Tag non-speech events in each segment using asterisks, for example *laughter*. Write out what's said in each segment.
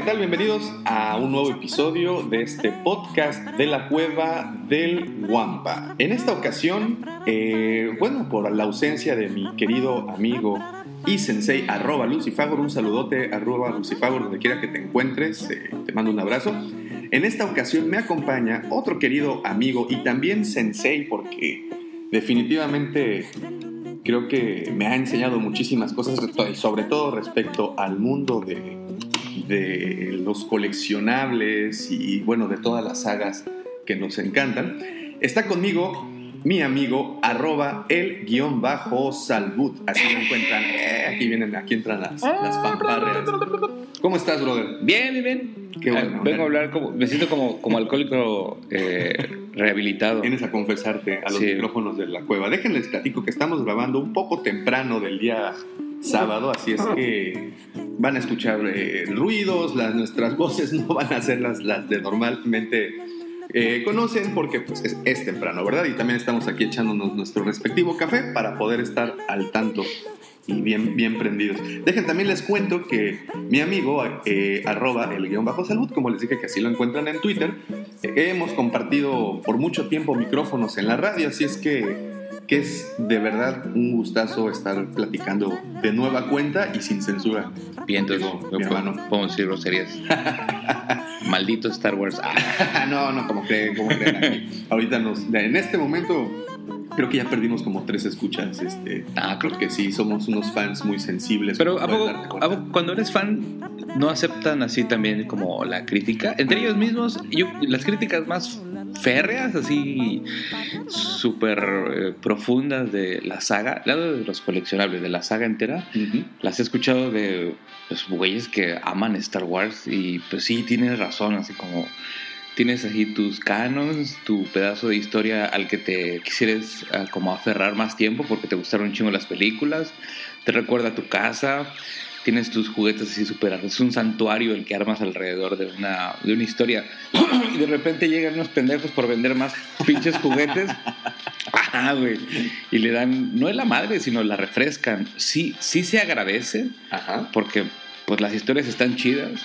¿qué tal? Bienvenidos a un nuevo episodio de este podcast de la cueva del Wampa. En esta ocasión, eh, bueno, por la ausencia de mi querido amigo y sensei arroba lucifagor, un saludote arroba lucifagor donde quiera que te encuentres, eh, te mando un abrazo. En esta ocasión me acompaña otro querido amigo y también sensei porque definitivamente creo que me ha enseñado muchísimas cosas, sobre todo respecto al mundo de, de los coleccionables y bueno, de todas las sagas que nos encantan. Está conmigo mi amigo arroba el guion bajo salud. Así lo encuentran. Aquí vienen, aquí entran las, las fanfarrias. ¿Cómo estás, brother? Bien, bien, bien. Qué bueno. Vengo a hablar como, me siento como, como alcohólico eh, rehabilitado. Vienes a confesarte a los Sí. micrófonos de la cueva. Déjenles platico que estamos grabando un poco temprano del día sábado, así es que van a escuchar eh, ruidos, las, nuestras voces *laughs* no van a ser las, de normalmente eh, conocen porque pues, es, temprano, ¿verdad? Y también estamos aquí echándonos nuestro respectivo café para poder estar al tanto y bien, bien prendidos. Dejen también les cuento que mi amigo, eh, arroba el guion bajo salud, como les dije que así lo encuentran en Twitter, hemos compartido por mucho tiempo micrófonos en la radio, así es que, que es de verdad un gustazo estar platicando de nueva cuenta y sin censura. Bien, entonces Digo, no mi puedo- hermano. podemos decir groserías. *laughs* Maldito Star Wars. *laughs* No, no, como creen, como creen aquí. Ahorita nos, en este momento creo que ya perdimos como tres escuchas. Este, Ah, creo que sí, somos unos fans muy sensibles. pero como ¿a puedes poco- darte cuenta. a poco cuando eres fan, ¿no aceptan así también como la crítica? Entre ellos mismos, yo, las críticas más férreas, así súper eh, profundas de la saga, hablando de los coleccionables, de la saga entera, las he escuchado de los güeyes que aman Star Wars y pues sí, tienes razón, así como tienes así tus canons, tu pedazo de historia al que te quisieras ah, como aferrar más tiempo porque te gustaron un chingo las películas, te recuerda a tu casa, tienes tus juguetes así súper, es un santuario el que armas alrededor de una, de una historia *clears throat* y de repente llegan unos pendejos por vender más pinches juguetes. Ajá, *laughs* güey. Y le dan, no es la madre, sino la refrescan. Sí, sí se agradece, Ajá. porque pues las historias están chidas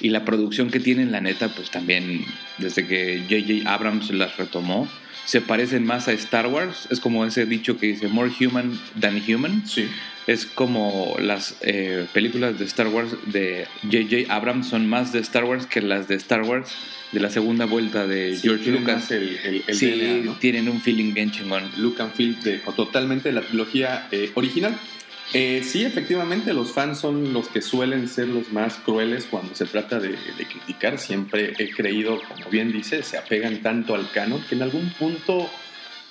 y la producción que tienen, la neta, pues también desde que J.J. Abrams las retomó, se parecen más a Star Wars. Es como ese dicho que dice more human than human. Sí. Es como las eh, películas de Star Wars de J.J. Abrams son más de Star Wars que las de Star Wars de la segunda vuelta de Sí, George Lucas. El, el, el sí, DNA, ¿no? tienen un feeling bien chingón. Look and feel de, totalmente la trilogía eh, original. Eh, sí, efectivamente, los fans son los que suelen ser los más crueles cuando se trata de, de criticar. Siempre he creído, como bien dice, se apegan tanto al canon que en algún punto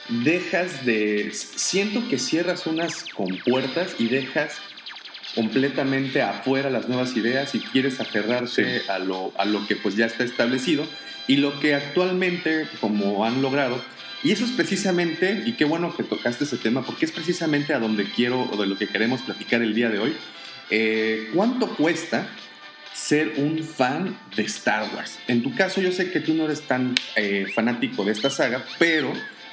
dejas de. Siento que cierras unas compuertas y dejas completamente afuera las nuevas ideas y quieres aferrarse a, lo, a lo que pues ya está establecido y lo que actualmente, como han logrado, y eso es precisamente, y qué bueno que tocaste ese tema, porque es precisamente a donde quiero o de lo que queremos platicar el día de hoy. Eh, ¿Cuánto cuesta ser un fan de Star Wars? En tu caso, yo sé que tú no eres tan eh, fanático de esta saga, pero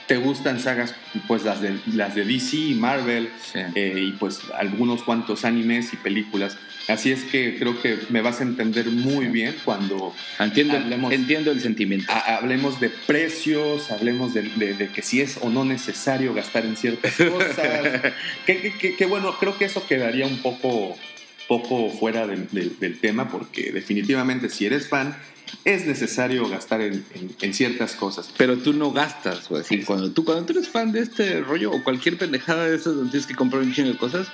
te gustan sagas, pues las de, las de DC y Marvel, Sí. eh, y pues algunos cuantos animes y películas. Así es que creo que me vas a entender muy bien cuando Entiendo, hablemos- entiendo el sentimiento. ha- hablemos de precios, hablemos de, de- de que si es o no necesario gastar en ciertas *laughs* cosas. que, que- que- que bueno, creo que eso quedaría un poco, poco fuera del- del- del tema porque definitivamente si eres fan es necesario gastar en, en- en ciertas cosas. Pero tú no gastas, güey. Así, cuando, tú, cuando tú eres fan de este rollo o cualquier pendejada de esas donde tienes que comprar un chingo de cosas,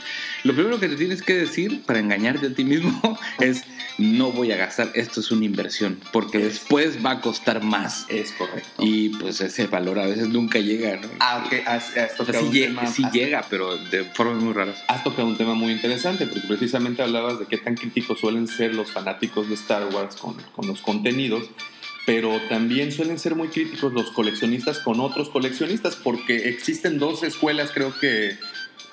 lo primero que te tienes que decir para engañarte a ti mismo *laughs* es no voy a gastar, esto es una inversión, porque después va a costar más. Es correcto. Y pues ese valor a veces nunca llega, ¿no? Ah, ok, has, has O sea, tocado sí, un lle- tema- sí has- llega, pero de formas muy raras. Has tocado un tema muy interesante porque precisamente hablabas de qué tan críticos suelen ser los fanáticos de Star Wars con, con los contenidos, pero también suelen ser muy críticos los coleccionistas con otros coleccionistas porque existen dos escuelas creo que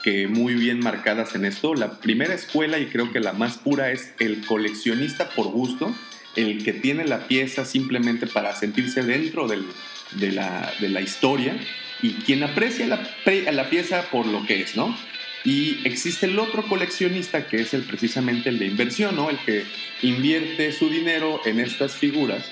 que muy bien marcadas en esto. La primera escuela y creo que la más pura es el coleccionista por gusto, el que tiene la pieza simplemente para sentirse dentro del, de, la, de, la, historia y quien aprecia la, la, pieza por lo que es, ¿no? Y existe el otro coleccionista que es el precisamente el de inversión, ¿no? El que invierte su dinero en estas figuras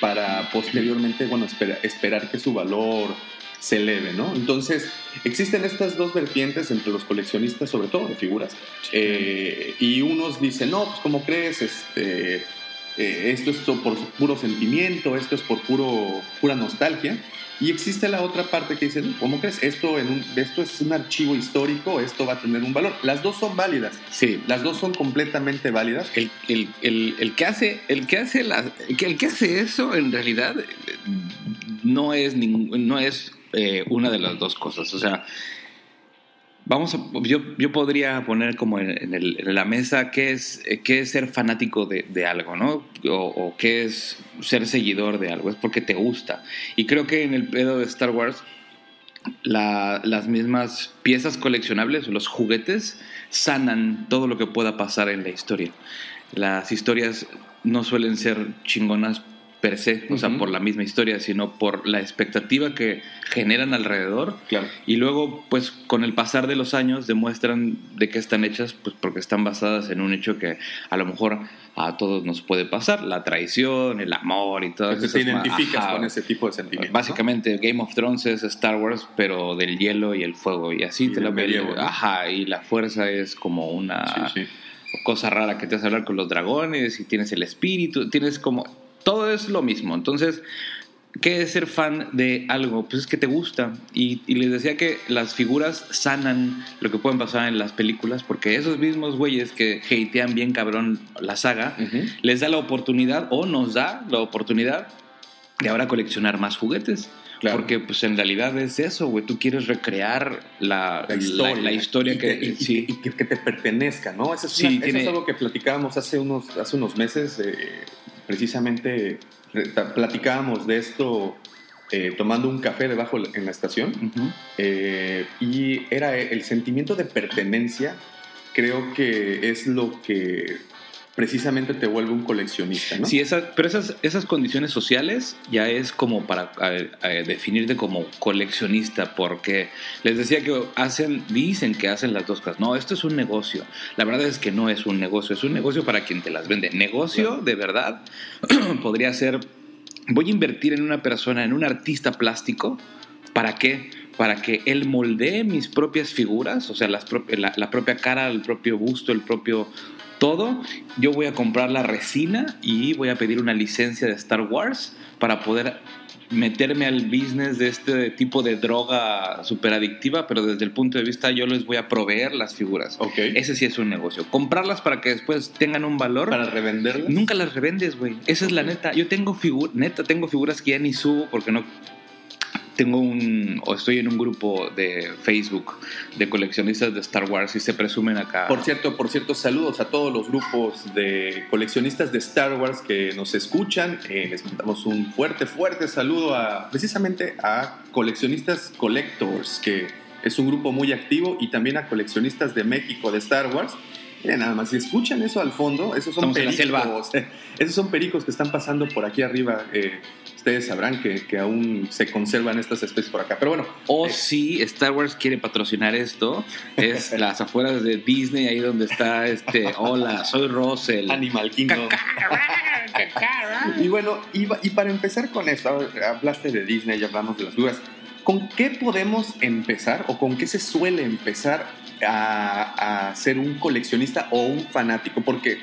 para posteriormente, bueno, esperar que su valor se eleve, ¿no? Entonces, existen estas dos vertientes entre los coleccionistas, sobre todo de figuras, eh, y unos dicen, no, pues ¿cómo crees? Este, eh, esto es por puro sentimiento, esto es por puro, pura nostalgia. Y existe la otra parte que dice, ¿cómo crees? Esto, en un, esto es un archivo histórico, esto va a tener un valor. Las dos son válidas. Sí. Las dos son completamente válidas. El, el, el, el que, hace, el, que hace la, el que hace eso, en realidad, no es, ningún, no es eh, una de las dos cosas. O sea, vamos a, yo, yo podría poner como en, la mesa qué es, qué es ser fanático de, algo, ¿no? O, qué es ser seguidor de algo, es porque te gusta. Y creo que en el pedo de Star Wars, la, las mismas piezas coleccionables, los juguetes, sanan todo lo que pueda pasar en la historia. Las historias no suelen ser chingonas per se, o sea, por la misma historia, sino por la expectativa que generan alrededor. Claro. Y luego, pues, con el pasar de los años demuestran de qué están hechas, pues porque están basadas en un hecho que a lo mejor a todos nos puede pasar, la traición, el amor y todo eso. Te identificas Ajá. con ese tipo de sentimientos. Básicamente, ¿no? Game of Thrones es Star Wars, pero del hielo y el fuego, y así Y te la medievo. Ajá, y la fuerza es como una Sí, sí. cosa rara que te hace hablar con los dragones, y tienes el espíritu, tienes como todo es lo mismo. Entonces, ¿qué es ser fan de algo? Pues es que te gusta. Y, y, les decía que las figuras sanan lo que pueden pasar en las películas, porque esos mismos güeyes que hatean bien cabrón la saga, uh -huh. les da la oportunidad, o nos da la oportunidad, de ahora coleccionar más juguetes. Claro. Porque pues en realidad es eso, güey. Tú quieres recrear la, la historia, la, la historia y que, y, sí. y, que, que, te pertenezca, ¿no? Eso es, sí, una, tiene... eso es algo que platicábamos hace unos, hace unos meses. Eh, precisamente platicábamos de esto eh, tomando un café debajo en la estación uh -huh. eh, y era el sentimiento de pertenencia creo que es lo que precisamente te vuelve un coleccionista, ¿no? Sí, esa, pero esas, esas condiciones sociales ya es como para a, a definirte como coleccionista, porque les decía que hacen, dicen que hacen las dos cosas. No, esto es un negocio. La verdad es que no es un negocio, es un negocio para quien te las vende. Negocio, claro. de verdad, *clears throat* podría ser, voy a invertir en una persona, en un artista plástico, ¿para qué? Para que él moldee mis propias figuras, o sea, las la, la propia cara, el propio busto, el propio todo, yo voy a comprar la resina y voy a pedir una licencia de Star Wars para poder meterme al business de este tipo de droga super adictiva, pero desde el punto de vista yo les voy a proveer las figuras. Okay. Ese sí es un negocio. Comprarlas para que después tengan un valor. Para revenderlas. Nunca las revendes, güey. Esa okay. es la neta. Yo tengo figuras, neta, tengo figuras que ya ni subo porque no tengo un o estoy en un grupo de Facebook de coleccionistas de Star Wars y se presumen acá. Por cierto, por cierto, saludos a todos los grupos de coleccionistas de Star Wars que nos escuchan. Eh, les mandamos un fuerte, fuerte saludo a precisamente a coleccionistas collectors, que es un grupo muy activo, y también a coleccionistas de México de Star Wars. Miren, nada más, si escuchan eso al fondo, esos son Estamos pericos. *laughs* Esos son pericos que están pasando por aquí arriba. Eh, ustedes sabrán que, que, aún se conservan estas especies por acá. Pero bueno. O eh, si Star Wars quiere patrocinar esto, es *laughs* las afueras de Disney, ahí donde está este. Hola, soy Russell. Animal Kingdom. y bueno, y, y, para empezar con esto, hablaste de Disney, ya hablamos de las dudas. ¿Con qué podemos empezar o con qué se suele empezar a, a ser un coleccionista o un fanático? Porque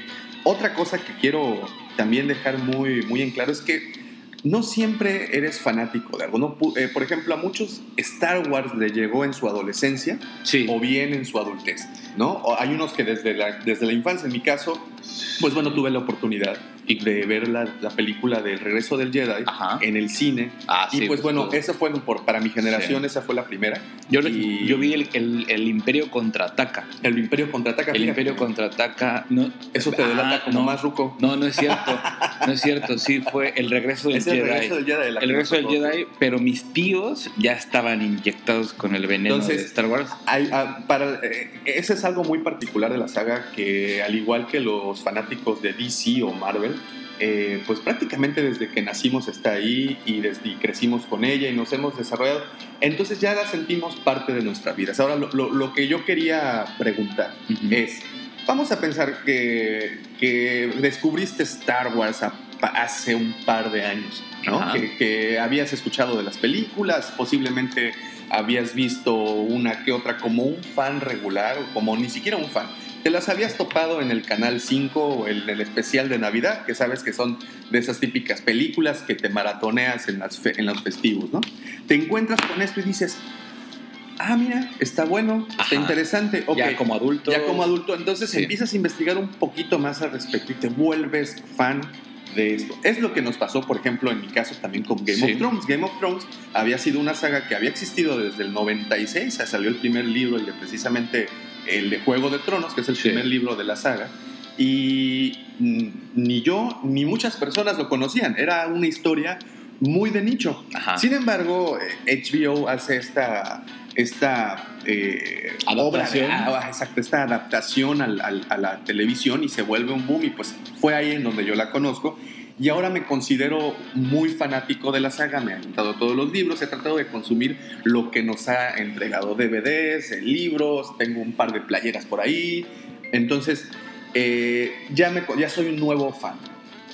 otra cosa que quiero también dejar muy, muy en claro es que no siempre eres fanático de algo. ¿no? Eh, por ejemplo, a muchos Star Wars le llegó en su adolescencia sí. o bien en su adultez. ¿no? O hay unos que desde la, desde la infancia, en mi caso, pues bueno, tuve la oportunidad de ver la, la película del regreso del Jedi Ajá. en el cine. Ah, y sí, pues bueno, todo. esa fue por, para mi generación, Sí. esa fue la primera. Yo, y- yo vi el, el- el Imperio contraataca. El Imperio contraataca. El fíjate. Imperio contraataca. No, Eso te delata Ah, como no. más ruco. No, no es cierto. No es cierto. Sí, fue el regreso del Es el Jedi. regreso del Jedi. el regreso del. Jedi, pero mis tíos ya estaban inyectados con el veneno Entonces, de Star Wars. Hay, ah, para, eh, ese es algo muy particular de la saga que al igual que los fanáticos de DC o Marvel, eh, pues prácticamente desde que nacimos está ahí y, desde, y crecimos con ella y nos hemos desarrollado. Entonces ya la sentimos parte de nuestras vidas. Ahora lo, lo- lo que yo quería preguntar es, vamos a pensar que, que descubriste Star Wars a- hace un par de años. Que, que habías escuchado de las películas, posiblemente habías visto una que otra como un fan regular, o como ni siquiera un fan. Te las habías topado en el Canal 5 o en el especial de Navidad, que sabes que son de esas típicas películas que te maratoneas en, las fe- en los festivos, ¿no? Te encuentras con esto y dices, ah, mira, está bueno, está Ajá. interesante, ok. Ya como adulto. Ya como adulto, entonces Sí. empiezas a investigar un poquito más al respecto y te vuelves fan de esto. Es lo que nos pasó, por ejemplo, en mi caso también con Game Sí. of Thrones. Game of Thrones había sido una saga que había existido desde el 96, o sea, salió el primer libro, el de precisamente el de Juego de Tronos, que es el Sí. primer libro de la saga. Y ni yo ni muchas personas lo conocían. Era una historia muy de nicho. Ajá. Sin embargo, eh, HBO hace esta, esta eh, Adaptación. obra de- exacto, esta adaptación al- al- a la televisión y se vuelve un boom y pues fue ahí en donde yo la conozco. Y ahora me considero muy fanático de la saga, me han encantado todos los libros, he tratado de consumir lo que nos ha entregado DVDs, eh, libros, tengo un par de playeras por ahí. Entonces, eh, ya, me, ya soy un nuevo fan.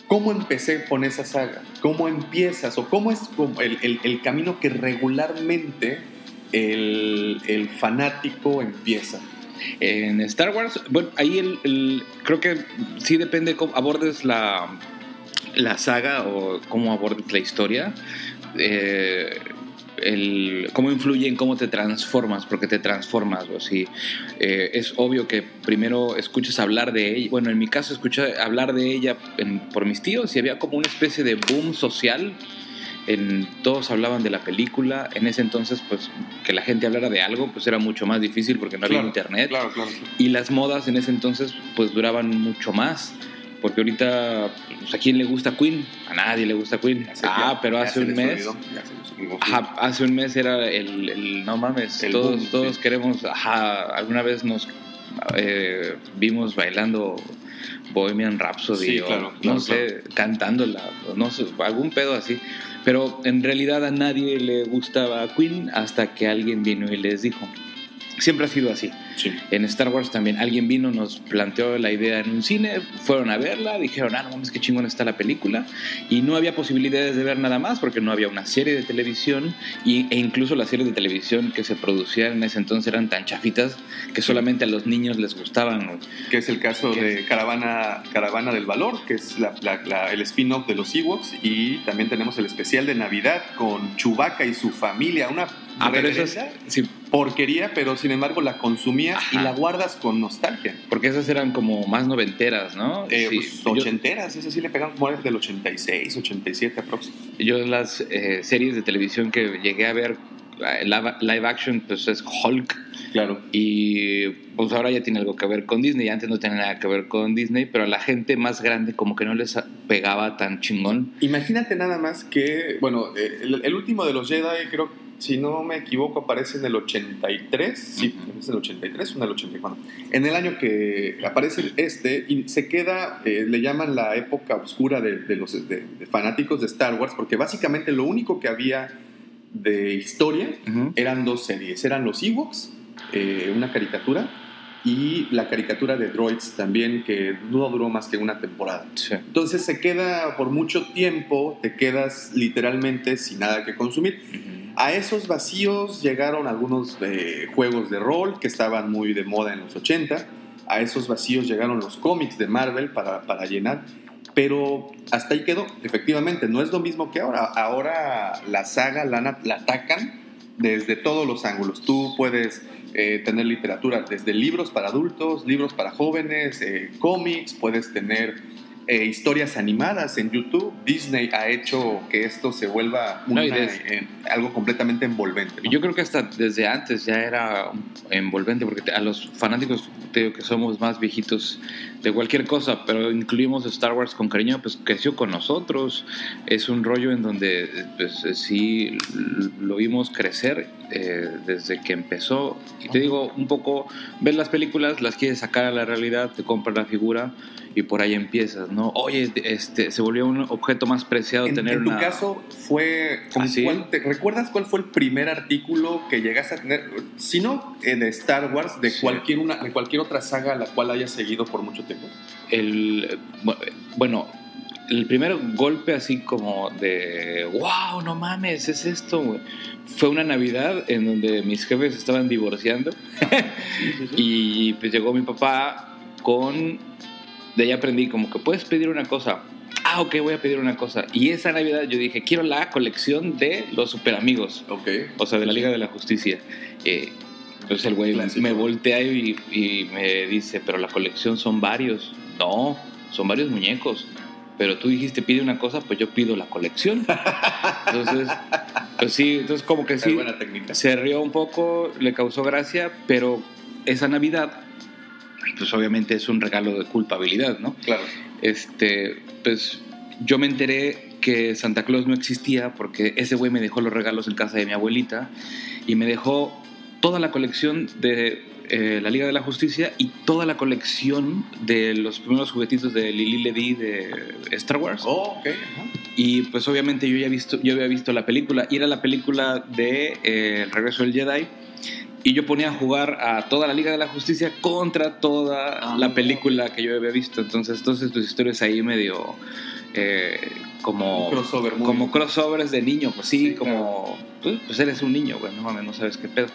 ¿Cómo empecé con esa saga? ¿Cómo empiezas? ¿O cómo es el, el- el camino que regularmente el, el fanático empieza? En Star Wars, bueno, ahí el- creo que sí depende cómo abordes la, la saga o cómo abordes la historia. Eh, el, cómo influye en cómo te transformas, porque te transformas. O sí, Eh, es obvio que primero escuchas hablar de ella. Bueno, en mi caso, escuché hablar de ella en- por mis tíos y había como una especie de boom social. En, todos hablaban de la película. En ese entonces, pues que la gente hablara de algo, pues era mucho más difícil porque no había internet. Claro, claro. Y las modas en ese entonces pues duraban mucho más. Porque ahorita, pues, ¿a quién le gusta Queen? A nadie le gusta Queen. Ah, ya- pero hace un mes... olvidó, olvidó. Ajá, hace un mes era el, el- no mames, El todos, boom, todos sí. queremos, ajá, alguna vez nos eh, vimos bailando Bohemian Rhapsody Sí, o claro, no claro, sé, cantándola, no sé, algún pedo así. Pero en realidad a nadie le gustaba Queen hasta que alguien vino y les dijo. Siempre ha sido así. Sí. En Star Wars también alguien vino, nos planteó la idea en un cine, fueron a verla, dijeron, ah, no mames, qué chingón está la película. Y no había posibilidades de ver nada más porque no había una serie de televisión y, e incluso las series de televisión que se producían en ese entonces eran tan chafitas que solamente a los niños les gustaban. Que es el caso ¿Qué de Caravana, Caravana del Valor, que es la- la- la- el spin-off de los Ewoks. Y también tenemos el especial de Navidad con Chewbacca y su familia. Una Ah, pero eso es, reverenda sí, porquería, pero sin embargo la consumías y la guardas con nostalgia. porque esas eran como más noventeras, ¿no? Eh, Sí, pues, yo- ochenteras, eso sí le pegan como del 86, 87 aproximadamente. Yo las eh, series de televisión que llegué a ver live, action, pues es Hulk. Claro. Y pues ahora ya tiene algo que ver con Disney. Antes no tenía nada que ver con Disney, pero a la gente más grande como que no les pegaba tan chingón. Imagínate nada más que, bueno, el, el último de los Jedi, creo, si no me equivoco, aparece en el 83. Sí, Ujú. es el 83 o en el 84. En el año que aparece este y se queda, eh, le llaman la época oscura de, de los de- de fanáticos de Star Wars, porque básicamente lo único que había de historia eran dos series. Eran los Ewoks, eh, una caricatura, y la caricatura de Droids también, que no duró más que una temporada. Sí. Entonces se queda por mucho tiempo, te quedas literalmente sin nada que consumir. A esos vacíos llegaron algunos eh, juegos de rol que estaban muy de moda en los 80. A esos vacíos llegaron los cómics de Marvel para, para llenar. Pero hasta ahí quedó. Efectivamente, no es lo mismo que ahora. Ahora la saga la, atacan desde todos los ángulos. Tú puedes eh, tener literatura desde libros para adultos, libros para jóvenes, eh, cómics, puedes tener eh, historias animadas en YouTube. Disney ha hecho que esto se vuelva una, No, eh, algo completamente envolvente. ¿no? Yo creo que hasta desde antes ya era envolvente, porque a los fanáticos, te digo que somos más viejitos de cualquier cosa, pero incluimos Star Wars con cariño, pues creció con nosotros. Es un rollo en donde pues, eh, sí lo vimos crecer eh, desde que empezó. Y te digo, un poco, ves las películas, las quieres sacar a la realidad, te compras la figura y por ahí empiezas, ¿no? Oye, este, se volvió un objeto más preciado En, tener en tu una... caso, fue. ¿con ¿Ah, sí? cuál te- ¿Recuerdas cuál fue el primer artículo que llegaste a tener? Si no de Star Wars, de, Sí. cualquier una, de cualquier otra saga a la cual hayas seguido por mucho tiempo. El bueno el primer golpe así como de wow no mames es esto güey", fue una navidad en donde mis jefes estaban divorciando. *laughs* Y pues llegó mi papá con de ahí aprendí como que puedes pedir una cosa ah ok voy a pedir una cosa y esa navidad yo dije quiero la colección de los super amigos Ok. o sea, de la Liga de la Justicia. Eh, entonces el güey Clásico. me voltea y, y me dice, pero la colección son varios. No, son varios muñecos. Pero tú dijiste pide una cosa, pues yo pido la colección. Entonces, pues sí, entonces como que sí, buena técnica. se rió un poco, le causó gracia, pero esa Navidad, pues obviamente es un regalo de culpabilidad, ¿no? Claro. este, pues yo me enteré que Santa Claus no existía porque ese güey me dejó los regalos en casa de mi abuelita y me dejó toda la colección de eh, la Liga de la Justicia y toda la colección de los primeros juguetitos de Lili Ledy de Star Wars. Oh, ok. ajá. Y pues obviamente yo ya visto, yo había visto la película y era la película de eh, El regreso del Jedi. Y yo ponía a jugar a toda la Liga de la Justicia contra toda Ah. la película que yo había visto. Entonces, entonces tus historias ahí medio eh, como crossover como crossovers de niño, pues sí, Sí, como pues, pues eres un niño, güey, no mames, no sabes qué pedo.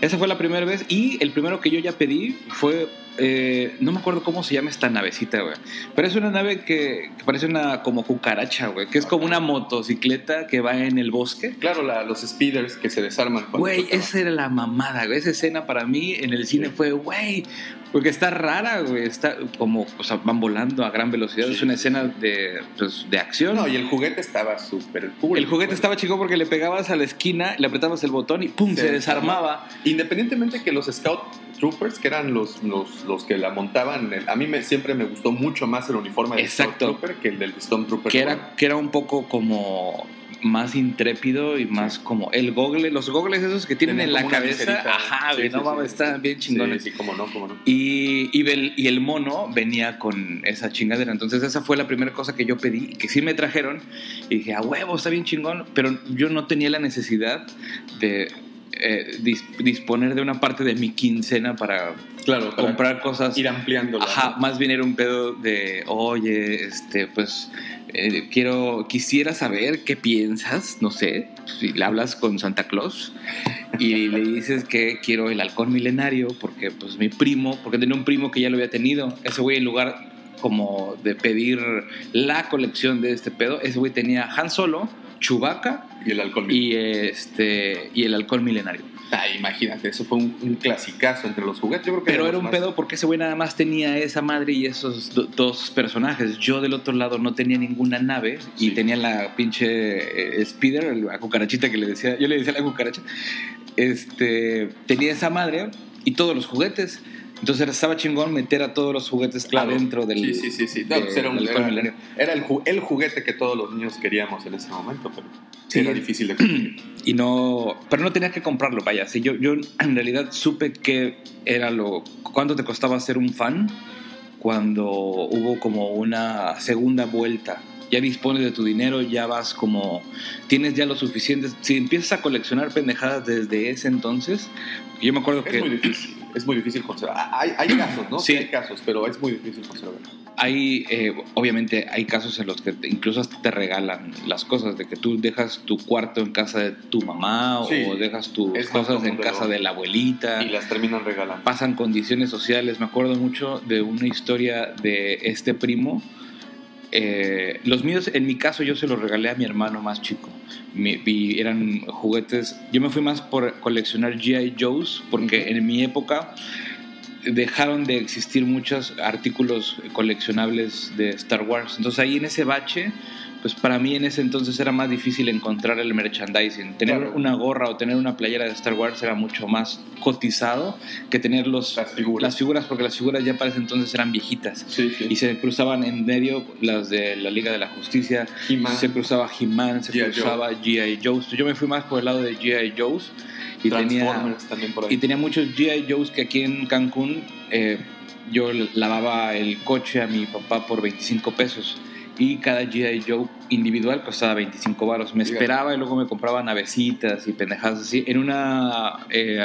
Esa fue la primera vez y el primero que yo ya pedí fue eh, no me acuerdo cómo se llama esta navecita, güey. Pero es una nave que, que parece una como cucaracha, güey. Que es como una motocicleta que va en el bosque. Claro, la- los speeders que se desarman. Güey, esa era la mamada, güey. Esa escena para mí en el cine fue, güey, porque está rara, güey. Está como, o sea, van volando a gran velocidad. Sí, es una sí, escena de, pues, de acción. No, y el juguete estaba súper cool. el juguete estaba chico porque le pegabas a la esquina, le apretabas el botón y ¡pum! se, Se desarmaba. Independientemente que los Scout Troopers, que eran los, los, los que la montaban, el- a mí me, siempre me gustó mucho más el uniforme del Exacto. Scout Trooper que el del Stormtrooper. Que era, que era un poco como más intrépido y más como el gogle, los gogles esos que tienen Tenían en la como cabeza. viserita. Ajá, Sí, güey, sí, no sí. mames, estaban bien chingones. Sí, sí, cómo no, cómo no. Y, y, el, y el mono venía con esa chingadera. Entonces, esa fue la primera cosa que yo pedí, que sí me trajeron. Y dije, a huevo, está bien chingón. Pero yo no tenía la necesidad de eh, dis- disponer de una parte de mi quincena para Claro, para comprar cosas. ir ampliando. Ajá, más bien era un pedo de, oye, este, pues eh, quiero, quisiera saber qué piensas, no sé, si le hablas con Santa Claus y le dices que quiero el halcón milenario porque pues mi primo, porque tenía un primo que ya lo había tenido, ese güey en lugar como de pedir la colección de este pedo, ese güey tenía Han Solo, Chewbacca Y el alcohol. y este y el halcón milenario. *laughs* Ah, imagínate, eso fue un, un clasicazo entre los juguetes. Yo creo que Pero era un más- pedo porque ese güey nada más tenía esa madre y esos do- dos personajes. Yo del otro lado no tenía ninguna nave y Sí. tenía la pinche eh, Speeder, la cucarachita que le decía, yo le decía la cucaracha. Este, tenía esa madre y todos los juguetes. Entonces estaba chingón meter a todos los juguetes Claro. adentro del. Sí, sí, sí. sí. No, de- pues era, un- era- era el, ju- el juguete que todos los niños queríamos en ese momento, pero Sí. era difícil de conseguir. *clears throat* Y no, pero no tenía que comprarlo, vaya. Sí, yo, yo en realidad supe que era lo, cuánto te costaba ser un fan cuando hubo como una segunda vuelta. Ya dispones de tu dinero, ya vas como, tienes ya lo suficiente. Si empiezas a coleccionar pendejadas desde ese entonces, yo me acuerdo Es muy que difícil, es muy difícil conservar. Ah, Hay, hay casos, ¿no? Sí. hay casos, pero es muy difícil conservar. hay, eh, obviamente hay casos en los que te- incluso hasta te regalan las cosas, de que tú dejas tu cuarto en casa de tu mamá Sí. o dejas tus cosas en casa de la abuelita. Y las terminan regalando. pasan condiciones sociales. Me acuerdo mucho de una historia de este primo. Eh, los míos, en mi caso, yo se los regalé a mi hermano más chico. Mi- y eran juguetes. Yo me fui más por coleccionar G.I. Joes, porque en mi época dejaron de existir muchos artículos coleccionables de Star Wars. Entonces ahí en ese bache pues para mí en ese entonces era más difícil encontrar el merchandising. Tener una gorra o tener una playera de Star Wars era mucho más cotizado que tener los, las, figuras. las figuras, porque las figuras ya para ese entonces eran viejitas. Sí, sí. Y se cruzaban en medio las de la Liga de la Justicia, se cruzaba He-Man, se cruzaba G.I. Joe's. Yo me fui más por el lado de G.I. Joe's. Y tenía, también por ahí. y tenía muchos G.I. Joe's que aquí en Cancún eh, yo lavaba el coche a mi papá por 25 pesos y cada G.I. Joe individual costaba 25 baros. Me esperaba y luego me compraba navecitas y pendejadas así en una, eh,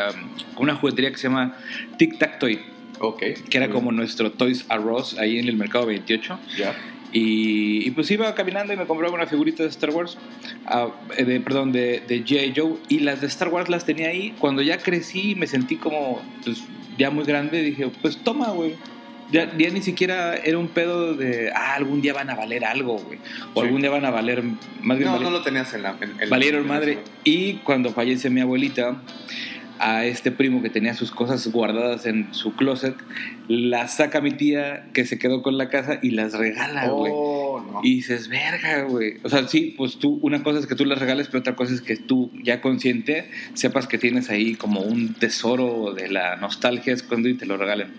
una juguetería que se llama Tic Tac Toy. Ok. Que era como nuestro Toys R Us ahí en el mercado 28. Ya. Y, pues iba caminando y me compraba una figurita de Star Wars, ah, de, perdón, de, de G.I. Joe. Y las de Star Wars las tenía ahí. Cuando ya crecí y me sentí como pues, ya muy grande, dije, pues toma, güey ya, ya, ni siquiera era un pedo de, ah, algún día van a valer algo, güey. O Sí. algún día van a valer, más bien No, valer- no lo tenías en la. en- en- valieron madre. Y cuando fallece mi abuelita, a este primo que tenía sus cosas guardadas en su closet, las saca mi tía que se quedó con la casa y las regala, güey. Oh, no. Y dices, verga, güey. O sea, sí, pues tú, una cosa es que tú las regales, pero otra cosa es que tú, ya consciente, sepas que tienes ahí como un tesoro de la nostalgia escondido y te lo regalen.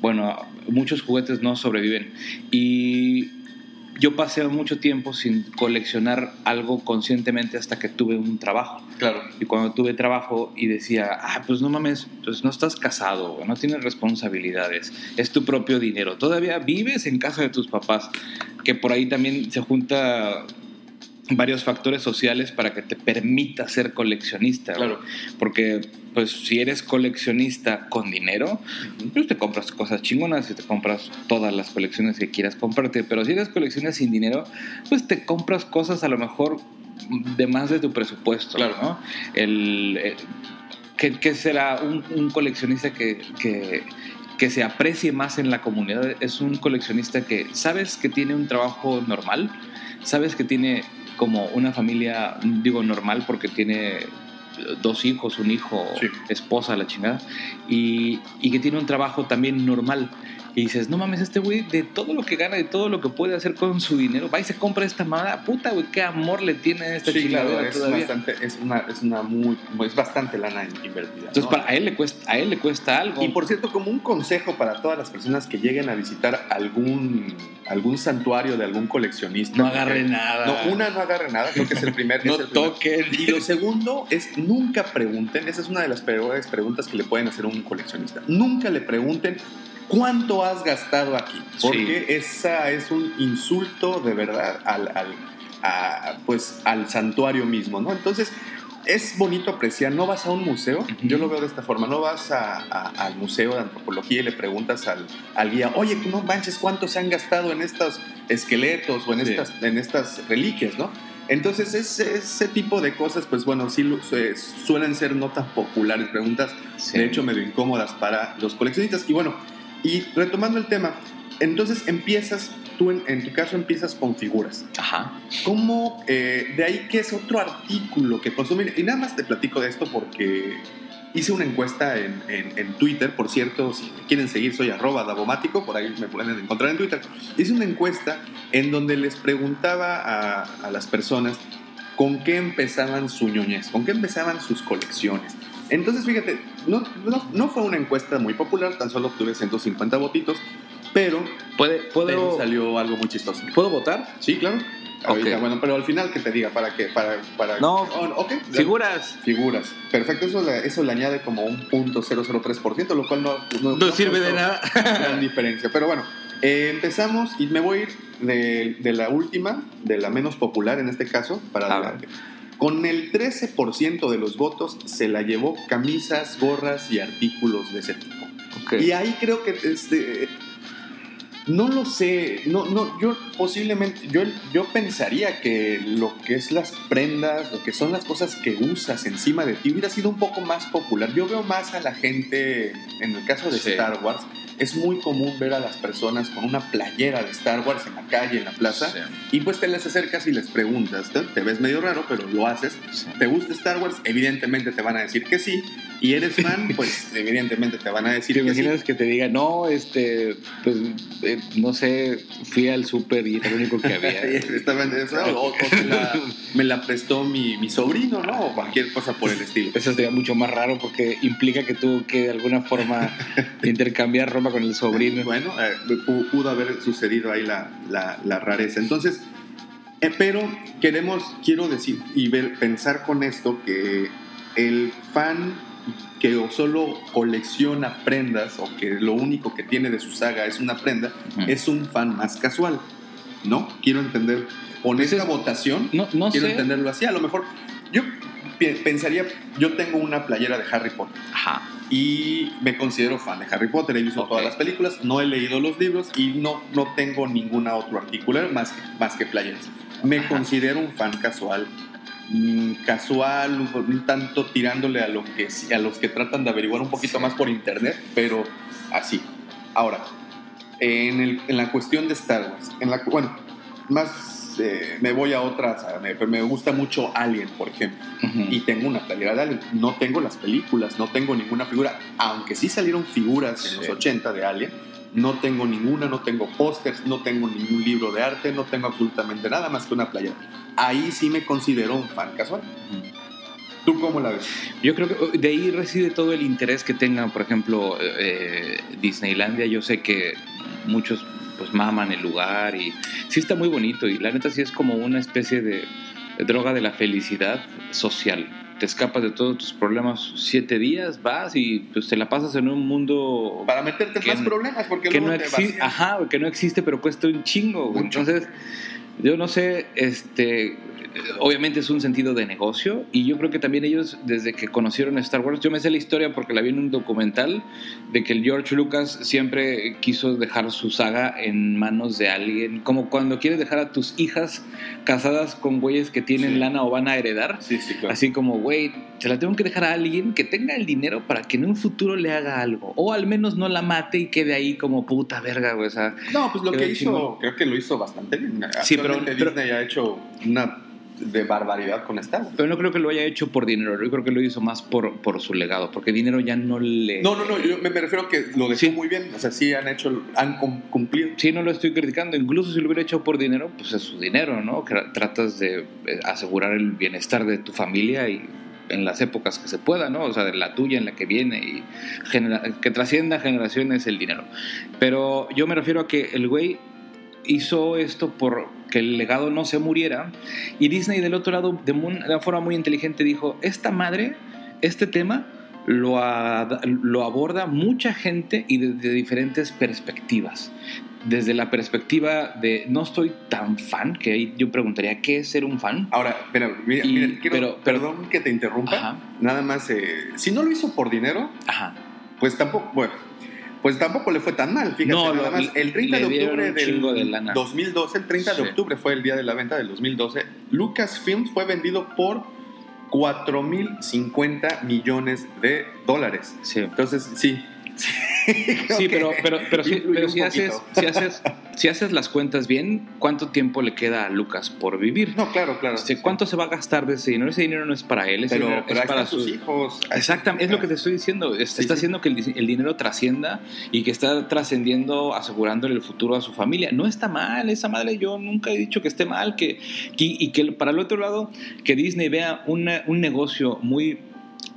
Bueno, muchos juguetes no sobreviven. Y yo pasé mucho tiempo sin coleccionar algo conscientemente hasta que tuve un trabajo. Claro. Y cuando tuve trabajo y decía, ah, pues no mames, pues no estás casado, no tienes responsabilidades, es tu propio dinero, todavía vives en casa de tus papás, que por ahí también se junta varios factores sociales para que te permita ser coleccionista. Claro. porque pues si eres coleccionista con dinero, pues te compras cosas chingonas y te compras todas las colecciones que quieras comprarte, pero si eres coleccionista sin dinero, pues te compras cosas a lo mejor de más de tu presupuesto, Claro. ¿no? El, eh, ¿qué, qué será un, un coleccionista que, que, que se aprecie más en la comunidad? Es un coleccionista que sabes que tiene un trabajo normal, sabes que tiene como una familia, digo normal porque tiene dos hijos, un hijo, Sí. esposa, la chingada, y, y que tiene un trabajo también normal. Y dices, no mames, este güey de todo lo que gana, de todo lo que puede hacer con su dinero, va y se compra esta madre, puta, güey, qué amor le tiene a esta Sí, claro, es todavía. bastante, es una, es una muy, es bastante lana invertida. Entonces, ¿no? para a él le cuesta, a él le cuesta algo. Y por cierto, como un consejo para todas las personas que lleguen a visitar algún, algún santuario de algún coleccionista. no agarre nada. No, una, no agarre nada, creo que es el primer. *laughs* no el primer. toquen. Y lo segundo es nunca pregunten, esa es una de las peores preguntas que le pueden hacer a un coleccionista. Nunca le pregunten cuánto has gastado aquí, porque esa es un insulto de verdad al, al, a, pues, al santuario mismo, ¿no? Entonces, es bonito apreciar, no vas a un museo, yo lo veo de esta forma, no vas a- a- al museo de antropología y le preguntas al, al guía, oye, no manches, ¿cuánto se han gastado en estos esqueletos o en, Sí. estas, en estas reliquias, ¿no? Entonces, ese, ese tipo de cosas, pues bueno, sí suelen ser no tan populares, preguntas Sí. de hecho medio incómodas para los coleccionistas. Y bueno, y retomando el tema, entonces empiezas, tú en, en tu caso empiezas con figuras. Ajá. ¿Cómo, eh, de ahí qué es otro artículo que consumen? Y nada más te platico de esto porque hice una encuesta en, en- en Twitter, por cierto, si me quieren seguir soy arroba dabomático, por ahí me pueden encontrar en Twitter. Hice una encuesta en donde les preguntaba a, a las personas con qué empezaban su ñoñez, con qué empezaban sus colecciones. Entonces, fíjate, no, no, no fue una encuesta muy popular, tan solo obtuve 150 votitos, pero, ¿Puede, pero ¿puedo, salió algo muy chistoso. ¿Puedo votar? Sí, claro. Ahorita, bueno, pero al final que te diga, ¿para qué? Para, para... No. Oh, ok. Figuras. Figuras. Perfecto, eso le, eso le añade como un punto 003%, lo cual no, No, sirve de nada. gran diferencia. Pero bueno, eh, empezamos y me voy a ir de, de la última, de la menos popular en este caso, para A adelante. Con el 13% de los votos se la llevó camisas, gorras y artículos de ese tipo. Y ahí creo que este, no lo sé, no, no, yo posiblemente, yo, yo pensaría que lo que es las prendas, lo que son las cosas que usas encima de ti hubiera sido un poco más popular. Yo veo más a la gente, en el caso de Sí. Star Wars, es muy común ver a las personas con una playera de Star Wars en la calle, en la plaza, Sí. y pues te les acercas y les preguntas, te, te ves medio raro, pero lo haces. Sí. ¿Te gusta Star Wars? Evidentemente te van a decir que sí. Y eres fan, pues *laughs* evidentemente te van a decir ¿Te que sí. imaginas que te diga, no, este, pues, eh, no sé, fui al súper y era lo único que había? *laughs* O, o te la- *laughs* me la prestó mi, mi sobrino, ¿no? O cualquier cosa por el estilo. Eso sería mucho más raro porque implica que tuvo que de alguna forma intercambiar ropa con el sobrino. Bueno, eh, pu- pudo haber sucedido ahí la, la- la rareza. Entonces, eh, pero queremos, quiero decir y ver, pensar con esto que el fan que o solo colecciona prendas o que lo único que tiene de su saga es una prenda, Ujú. es un fan más casual, ¿no? Quiero entender, con Pues esta es- votación, No, no quiero sé. entenderlo así. A lo mejor yo pensaría, yo tengo una playera de Harry Potter Ajá. y me considero fan de Harry Potter, he visto todas las películas, no he leído los libros y no, no tengo ninguna otro artículo más que, más que playeras. Me Ajá. considero un fan casual, mm, casual, un, un tanto tirándole a, lo que, a los que tratan de averiguar un poquito Sí. más por internet, pero así. Ahora, en, el- en la cuestión de Star Wars, en la, bueno, más eh, me voy a otras, me, me gusta mucho Alien, por ejemplo Ujú. y tengo una playera de Alien. No tengo las películas, no tengo ninguna figura, aunque sí salieron figuras en los Sí. 80 de Alien. No tengo ninguna, no tengo pósters, no tengo ningún libro de arte, no tengo absolutamente nada más que una playera. Ahí sí me considero un fan casual. Ujú. ¿Tú cómo la ves? Yo creo que de ahí reside todo el interés que tenga, por ejemplo, eh, Disneylandia. Yo sé que muchos pues maman el lugar y sí está muy bonito y la neta sí es como una especie de droga de la felicidad social. Te escapas de todos tus problemas siete días, vas y pues te la pasas en un mundo Para meterte en Que más problemas, porque que luego no te existe, vacías. ajá, que no existe, pero cuesta un chingo. Mucho. Entonces, yo no sé, este, obviamente es un sentido de negocio y yo creo que también ellos desde que conocieron Star Wars, yo me sé la historia porque la vi en un documental de que el George Lucas siempre quiso dejar su saga en manos de alguien, como cuando quieres dejar a tus hijas casadas con güeyes que tienen Sí. lana o van a heredar. Sí, sí, claro. Así como, güey, se la tengo que dejar a alguien que tenga el dinero para que en un futuro le haga algo. O al menos no la mate y quede ahí como puta verga, güey. O sea, No, pues lo que hizo, chingón. creo que lo hizo bastante bien. Sí, pero- pero- Disney ha hecho una de barbaridad con Star Wars. pero no creo que lo haya hecho por dinero. Yo creo que lo hizo más por, por su legado. Porque dinero ya no le. No, no, no, yo me, me refiero que lo dejó Sí. muy bien. O sea, sí han hecho, han cum- cumplido. Sí, no lo estoy criticando. Incluso si lo hubiera hecho por dinero, pues es su dinero, ¿no? Que tratas de eh, asegurar el bienestar de tu familia y en las épocas que se pueda, ¿no? O sea, de la tuya, en la que viene y genera- que trascienda generaciones el dinero. Pero yo me refiero a que el güey hizo esto por que el legado no se muriera y Disney del otro lado de de una forma muy inteligente dijo, esta madre, este tema lo, a- lo aborda mucha gente y desde diferentes perspectivas. Desde la perspectiva de no estoy tan fan, que ahí yo preguntaría, ¿qué es ser un fan? Ahora, espera, mira, Y- mira, quiero- pero- pero- perdón que te interrumpa. Ajá, Nada más, eh, si no lo hizo por dinero, ajá. pues tampoco, bueno, pues tampoco le fue tan mal. Fíjate, No, nada lo- más. El 30 le de octubre del de lana. 2012, el 30 de octubre fue el día de la venta del 2012, Lucasfilms fue vendido por 4.050 millones de dólares. Sí. Entonces, sí. Sí, pero, pero, pero, influyó pero si, haces, si, haces, si haces las cuentas bien, ¿cuánto tiempo le queda a Lucas por vivir? No, claro, claro. Este, ¿Cuánto se va a gastar de ese dinero? Ese dinero no es para él, ese Pero, es para sus hijos. Exactamente, es lo que te estoy diciendo. Está haciendo que el, di- el dinero trascienda y que está trascendiendo, asegurándole el futuro a su familia. No está mal, esa madre yo nunca he dicho que esté mal, que, que- y que para el otro lado, que Disney vea una- un negocio muy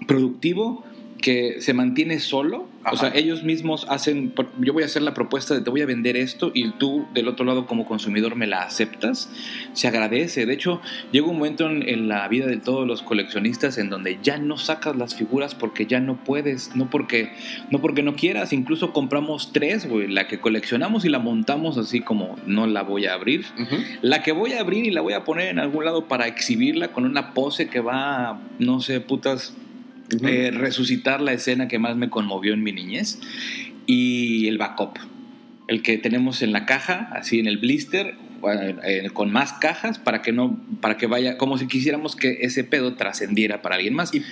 productivo que se mantiene solo, o Ajá. sea, ellos mismos hacen, yo voy a hacer la propuesta de te voy a vender esto y tú del otro lado como consumidor me la aceptas, se agradece. De hecho, llega un momento en, en la vida de todos los coleccionistas en donde ya no sacas las figuras porque ya no puedes, no porque no, porque no quieras, incluso compramos tres, güey, la que coleccionamos y la montamos así como no la voy a abrir. Ujú. La que voy a abrir y la voy a poner en algún lado para exhibirla con una pose que va, no sé, putas, Eh, resucitar la escena que más me conmovió en mi niñez y el backup, el que tenemos en la caja, así en el blister, con más cajas para que no, para que vaya, como si quisiéramos que ese pedo trascendiera para alguien más. Y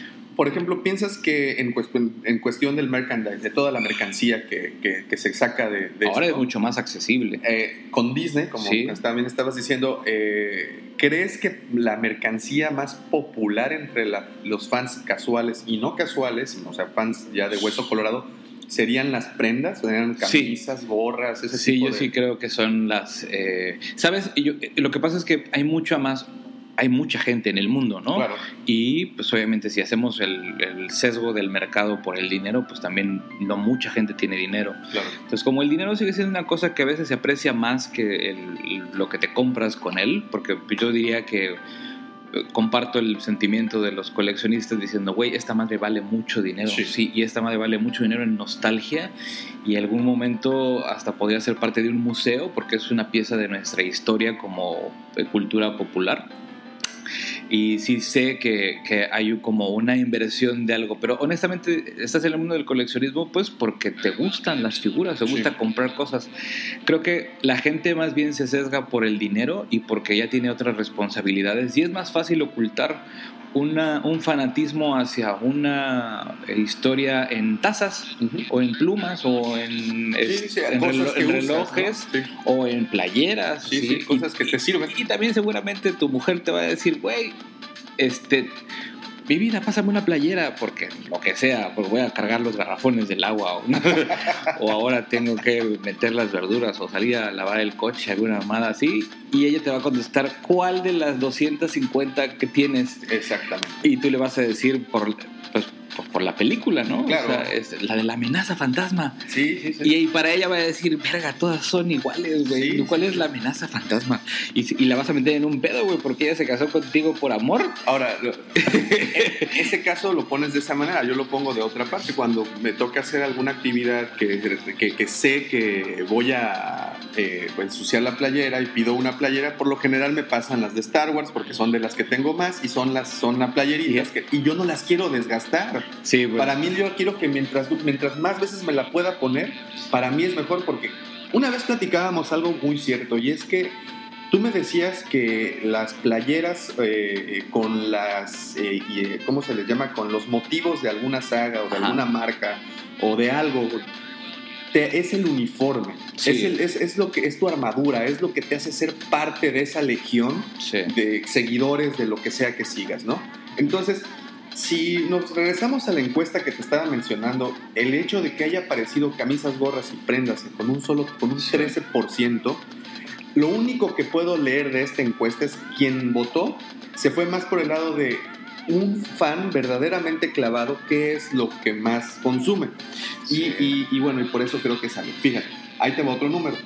por ejemplo, piensas que en cuestión, en cuestión del merchandise, de toda la mercancía que, que, se saca de... de Ahora es mucho más accesible. Eh, con Disney, como también estabas diciendo, eh, ¿crees que la mercancía más popular entre los fans casuales y no casuales, o sea, fans ya de hueso colorado, serían las prendas, serían camisas, gorras, ese sí, yo sí creo que son las. Eh, Sabes, yo, lo que pasa es que hay mucho más hay mucha gente en el mundo, ¿no? Claro. Y pues obviamente si hacemos el, sesgo del mercado por el dinero, pues también no mucha gente tiene dinero. Claro. Entonces como el dinero sigue siendo una cosa que a veces se aprecia más que lo que te compras con él, porque yo diría que eh, comparto el sentimiento de los coleccionistas diciendo, güey, esta madre vale mucho dinero. Sí. sí. y esta madre vale mucho dinero en nostalgia y en algún momento hasta podría ser parte de un museo porque es una pieza de nuestra historia como eh, cultura popular y sí sé que, que, hay como una inversión de algo, pero honestamente estás en el mundo del coleccionismo pues porque te gustan las figuras, te gusta comprar cosas. Creo que la gente más bien se sesga por el dinero y porque ya tiene otras responsabilidades y es más fácil ocultar una, un fanatismo hacia una historia en tazas o en plumas o en, relojes o en playeras. cosas que te sirven. Y también seguramente tu mujer te va a decir, güey, este, mi vida, pásame una playera, porque lo que sea, pues voy a cargar los garrafones del agua, o, *laughs* ahora tengo que meter las verduras, o salir a lavar el coche, alguna armada así, y ella te va a contestar cuál de las 250 que tienes. Exactamente. Y tú le vas a decir, por, pues, pues, por la película, ¿no? Claro. O sea, es la de la amenaza fantasma. Sí, sí, sí. Y, para ella va a decir, verga, todas son iguales, güey. ¿Cuál es la amenaza fantasma? Y, la vas a meter en un pedo, güey, porque ella se casó contigo por amor. Ahora, *laughs* ese caso lo pones de esa manera, yo lo pongo de otra parte. Cuando me toca hacer alguna actividad que, que, sé que voy a eh, ensuciar la playera y pido una playera, por lo general me pasan las de Star Wars porque son de las que tengo más y son las son la playeritas que, y yo no las quiero desgastar. Sí, Para mí yo quiero que mientras, mientras más veces me la pueda poner, para mí es mejor porque una vez platicábamos algo muy cierto y es que tú me decías que las playeras eh, con las, eh, eh, ¿cómo se les llama? Con los motivos de alguna saga o de alguna marca o de algo, es el uniforme, es, lo que es tu armadura, es lo que te hace ser parte de esa legión de seguidores de lo que sea que sigas, ¿no? Entonces, si nos regresamos a la encuesta que te estaba mencionando, el hecho de que haya aparecido camisas, gorras y prendas con un solo, con un 13%, lo único que puedo leer de esta encuesta es quien votó se fue más por el lado de un fan verdaderamente clavado, qué es lo que más consume. Y, y, bueno, y por eso creo que sale. Fíjate, ahí te va otro número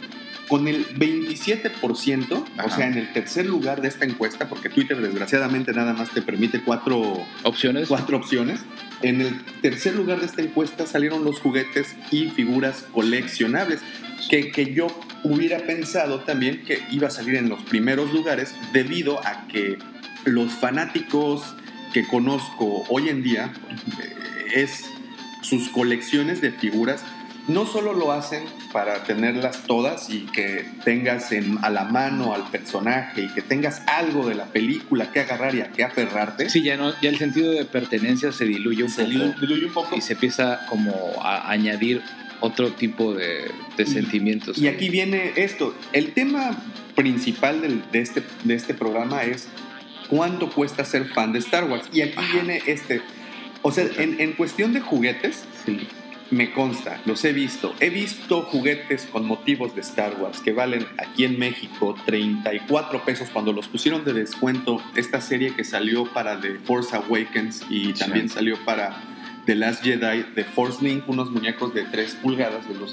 con el 27%, o sea, en el tercer lugar de esta encuesta, porque Twitter desgraciadamente nada más te permite cuatro opciones. Cuatro opciones. En el tercer lugar de esta encuesta salieron los juguetes y figuras coleccionables, que, que yo hubiera pensado también que iba a salir en los primeros lugares debido a que los fanáticos que conozco hoy en día eh, es sus colecciones de figuras no solo lo hacen para tenerlas todas y que tengas en, a la mano al personaje y que tengas algo de la película que agarrar y a que aferrarte. Sí, ya, no, ya el sentido de pertenencia se diluye un, se poco, diluye un poco. Y se empieza como a añadir otro tipo de, sentimientos. Y aquí viene esto. El tema principal de, este, de este programa es cuánto cuesta ser fan de Star Wars. Y aquí viene este. O sea, en, en cuestión de juguetes, sí me consta, los he visto. He visto juguetes con motivos de Star Wars que valen aquí en México 34 pesos cuando los pusieron de descuento. Esta serie que salió para The Force Awakens y también salió para The Last Jedi, The Force Link, unos muñecos de 3 pulgadas de los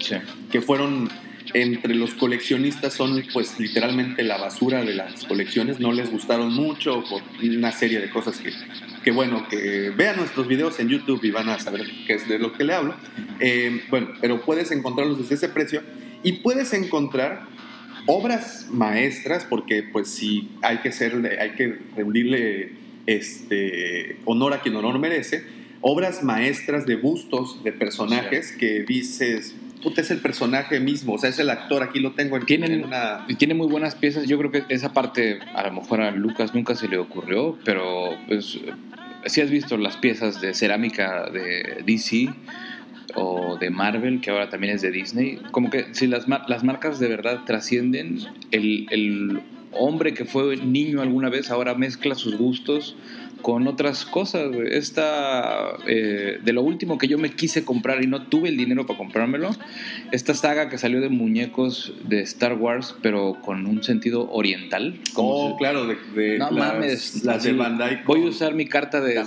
que fueron entre los coleccionistas son pues literalmente la basura de las colecciones, no les gustaron mucho por una serie de cosas que, que bueno, que vean nuestros videos en YouTube y van a saber qué es de lo que le hablo. Eh, bueno, pero puedes encontrarlos desde ese precio y puedes encontrar obras maestras porque pues sí hay que ser, hay que rendirle este honor a quien honor merece obras maestras de bustos de personajes que dices puta, es el personaje mismo, o sea, es el actor, aquí lo tengo en, Tienen, una... Tiene muy buenas piezas, yo creo que esa parte a lo mejor a Lucas nunca se le ocurrió, pero pues si has visto las piezas de cerámica de DC o de Marvel, que ahora también es de Disney, como que si las, mar- las marcas de verdad trascienden, el, el hombre que fue niño alguna vez ahora mezcla sus gustos con otras cosas. Esta, eh, de lo último que yo me quise comprar y no tuve el dinero para comprármelo, esta saga que salió de muñecos de Star Wars, pero con un sentido oriental. como Oh, claro, de, de no las, mames, las de Bandai. Voy a usar mi carta de.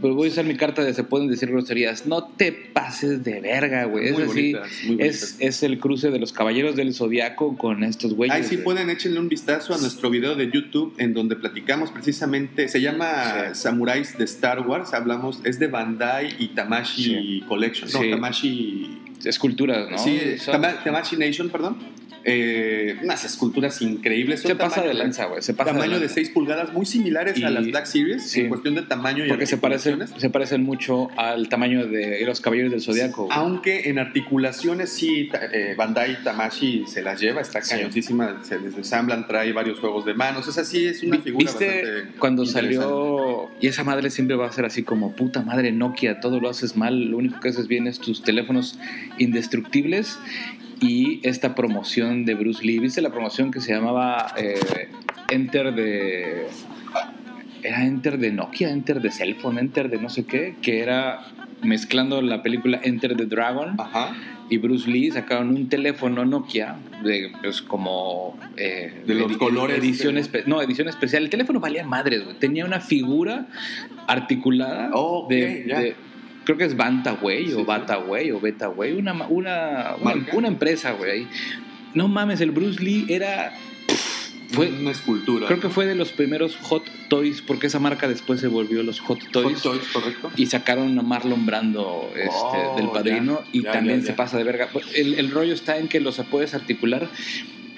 pues voy a usar mi carta de se pueden decir groserías. No te pases de verga, güey. Es así. es, es el cruce de los caballeros del zodiaco con estos güeyes. Ahí sí pueden échenle un vistazo a nuestro video de YouTube en donde platicamos precisamente, se llama Sí. Samuráis de Star Wars, hablamos, es de Bandai y Tamashi Collection, no, Sí. Tamashi, Esculturas, ¿no? sí, Tama- Tamashi Nation, perdón, eh, unas esculturas increíbles, se pasa tamaño- de lanza, güey. Se pasa Tamaño de lanza. 6 pulgadas, muy similares a las Black Series sí. en cuestión de tamaño y Porque se parecen, se parecen mucho al tamaño de los caballeros del zodiaco. güey. Aunque en articulaciones sí, eh, Bandai Tamashi se las lleva, está Sí. cañosísima, se les ensamblan, trae varios juegos de manos, o sea, sí es una figura ¿Viste bastante cuando salió y esa madre siempre va a ser así como puta madre Nokia, todo lo haces mal, lo único que haces bien es tus teléfonos indestructibles y esta promoción de Bruce Lee, ¿viste la promoción que se llamaba eh, Enter de era Enter de Nokia, Enter de Cellphone, Enter de no sé qué, que era mezclando la película Enter the Dragon Ajá, y Bruce Lee sacaron un teléfono Nokia de pues como eh, De los edi- colores. edición no edición especial. El teléfono valía madres güey. tenía una figura articulada Oh, ok, de, de- creo que es Bantaway Sí, o sí. Bataway o Betaway una una una, una empresa güey no mames el Bruce Lee era fue una escultura. creo que fue de los primeros Hot Toys porque esa marca después se volvió los Hot Toys Hot Toys, correcto. y sacaron a Marlon Brando este, Oh, del padrino ya, y ya, también ya, se pasa de verga. El, el rollo está en que los puedes articular.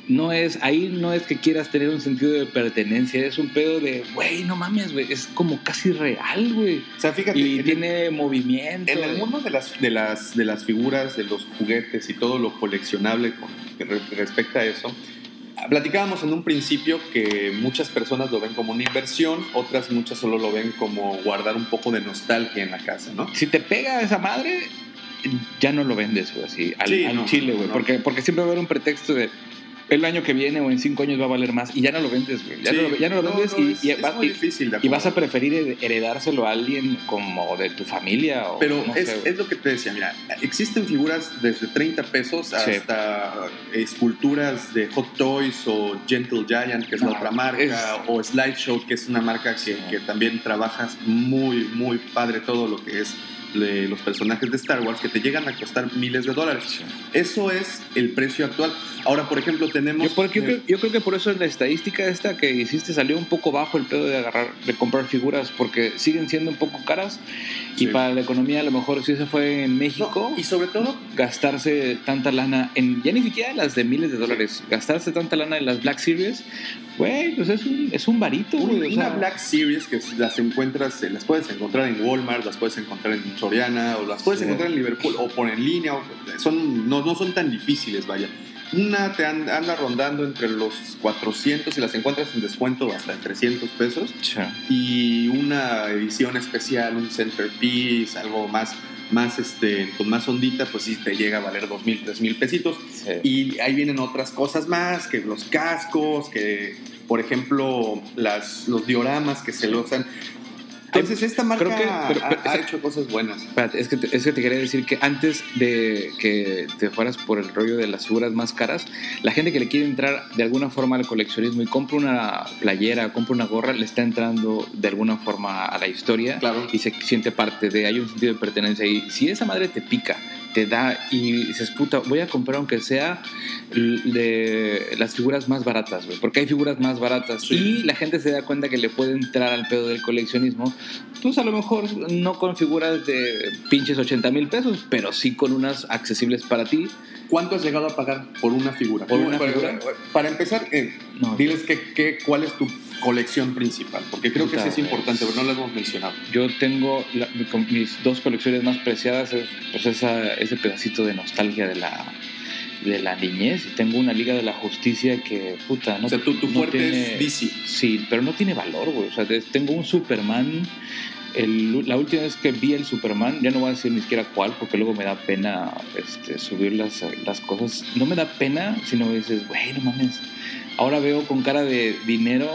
No es, ahí no es que quieras tener un sentido de pertenencia, es un pedo de, güey, no mames, güey, es como casi real, güey. O sea, fíjate, Y en, tiene movimiento. en el mundo de las, de, las, de las figuras, de los juguetes y todo lo coleccionable con, que respecta a eso, platicábamos en un principio que muchas personas lo ven como una inversión, otras muchas solo lo ven como guardar un poco de nostalgia en la casa, ¿no? Si te pega esa madre, ya no lo vendes, güey, así, al, Sí, al no, chile, güey. no. Porque, porque siempre va a haber un pretexto de el año que viene o en cinco años va a valer más y ya no lo vendes, güey. Ya, Sí, no, lo- ya no lo vendes y, es, y es va- muy y- difícil de y vas a preferir hered- heredárselo a alguien como de tu familia o Pero no es, sé, es lo que te decía, mira, existen figuras desde 30 pesos Sí. hasta esculturas de Hot Toys o Gentle Giant, que es la No, otra marca, o Slideshow, que es una marca que, Sí. que también trabajas muy, muy padre todo lo que es de los personajes de Star Wars, que te llegan a costar miles de dólares. Sí. Eso es el precio actual. Ahora, por ejemplo, tenemos... Yo, por- yo creo, yo creo que por eso en la estadística esta que hiciste salió un poco bajo el pedo de agarrar, de comprar figuras, porque siguen siendo un poco caras y Sí. para la economía a lo mejor si se fue en México No, y sobre todo gastarse tanta lana en ya ni siquiera las de miles de dólares, gastarse tanta lana en las Black Series, güey, pues es un, es un varito, o una sea, Black Series que las encuentras, las puedes encontrar en Walmart, las puedes encontrar en Soriana, o las puedes Sí. encontrar en Liverpool, o por en línea, o- son, no, no son tan difíciles, vaya. Una te an- anda rondando entre los 400 y las encuentras en descuento hasta en 300 pesos. Y una edición especial, un centerpiece, algo más, más este, con más ondita, pues sí te llega a valer 2.000, 3.000 pesitos. Sí. Y ahí vienen otras cosas más, que los cascos, que por ejemplo las, los dioramas que se lo usan. Entonces esta marca creo que- pero- ha- hecho cosas buenas. Espérate, es que, te, es que te quería decir que antes de que te fueras por el rollo de las figuras más caras, la gente que le quiere entrar de alguna forma al coleccionismo y compra una playera, compra una gorra, le está entrando de alguna forma a la historia Claro. y se siente parte de, hay un sentido de pertenencia. Y si esa madre te pica, te da y dices, puta, voy a comprar aunque sea de las figuras más baratas, güey, porque hay figuras más baratas Sí. y la gente se da cuenta que le puede entrar al pedo del coleccionismo, pues a lo mejor no con figuras de pinches 80 mil pesos, pero sí con unas accesibles para ti. ¿Cuánto has llegado a pagar por una figura? ¿Por una para, figura? para empezar, eh, No, diles que, que- cuál es tu colección principal, porque creo que sí es importante, pero no lo hemos mencionado. Yo tengo la- mis dos colecciones más preciadas, es, pues esa, ese pedacito de nostalgia de la, de la niñez. Y tengo una Liga de la Justicia que, puta, no o sea, tu, tu no fuerte tiene- es DC. Sí, pero no tiene valor, güey. O sea, tengo un Superman el- la última vez que vi el Superman, ya no voy a decir ni siquiera cuál, porque luego me da pena este, subir las, las cosas. No me da pena, sino dices, güey, no mames. Ahora veo con cara de dinero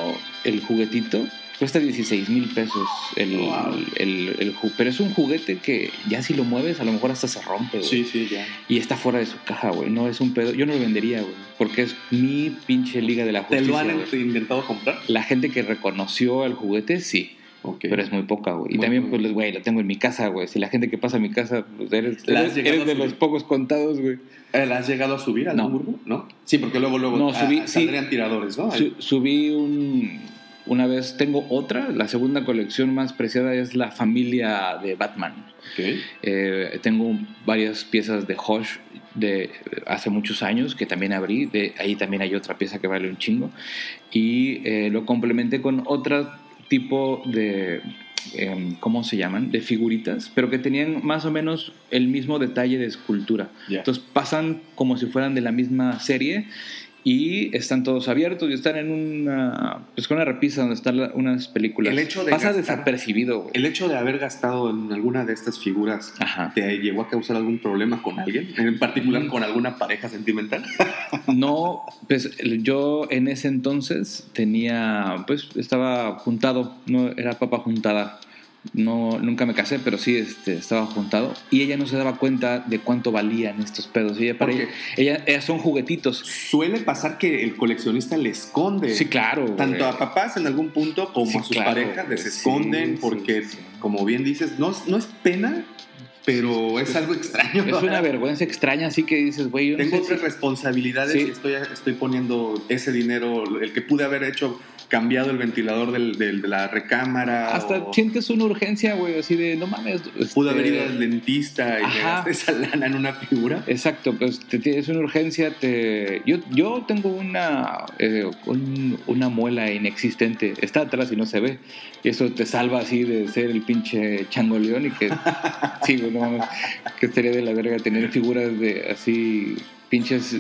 el juguetito. Cuesta 16 mil pesos el, Wow. el, el Pero es un juguete que ya si lo mueves, a lo mejor hasta se rompe, güey. Sí, sí, ya. Y está fuera de su caja, güey. No es un pedo. Yo no lo vendería, güey. Porque es mi pinche Liga de la ¿Te Justicia. lo han intentado comprar? La gente que reconoció el juguete, sí. Ok. Pero es muy poca, güey. Y Muy también, pues, güey, lo tengo en mi casa, güey. Si la gente que pasa a mi casa, pues eres, ¿La eres, eres de los pocos contados, güey. Eh, ¿La has llegado a subir al No. burgo? ¿No? Sí, porque luego, luego No, ah, subí- sí. saldrían tiradores, ¿no? Su- subí un... Una vez, tengo otra. La segunda colección más preciada es la familia de Batman. Ok. Eh, tengo varias piezas de Hosh de hace muchos años que también abrí. De, ahí también hay otra pieza que vale un chingo. Y eh, lo complementé con otro tipo de, em, ¿cómo se llaman? De figuritas, pero que tenían más o menos el mismo detalle de escultura. Entonces pasan como si fueran de la misma serie y están todos abiertos y están en una, pues con una repisa donde están la- unas películas. El hecho de Pasa gastar- desapercibido, güey. El hecho de haber gastado en alguna de estas figuras Ajá. ¿Te llegó a causar algún problema con alguien? En particular Mm. con alguna pareja sentimental. *laughs* No, pues yo en ese entonces tenía, pues estaba juntado, no era papa juntada. No, nunca me casé, pero sí este, estaba juntado. Y ella no se daba cuenta de cuánto valían estos pedos. Ella, para ella, ella- ellas son juguetitos. Suele pasar que el coleccionista le esconde. Sí, claro. Tanto güey. a papás en algún punto como Sí, a sus claro, parejas les esconden sí, porque, sí. como bien dices, no, no es pena, pero es algo extraño. Es una vergüenza extraña, así que dices, güey, yo no Tengo sé otras si- responsabilidades y estoy, estoy poniendo ese dinero, el que pude haber hecho, cambiado el ventilador del- del- de la recámara. Hasta o sientes una urgencia, güey, así de, no mames. pude haber este, ido al dentista y gasté esa lana en una figura. Exacto, pues te tienes una urgencia, te... Yo, yo tengo una, eh, un- una muela inexistente, está atrás y no se ve, y eso te salva así de ser el pinche changoleón y que, *laughs* sí, güey, no mames, que estaría de la verga tener figuras de así pinches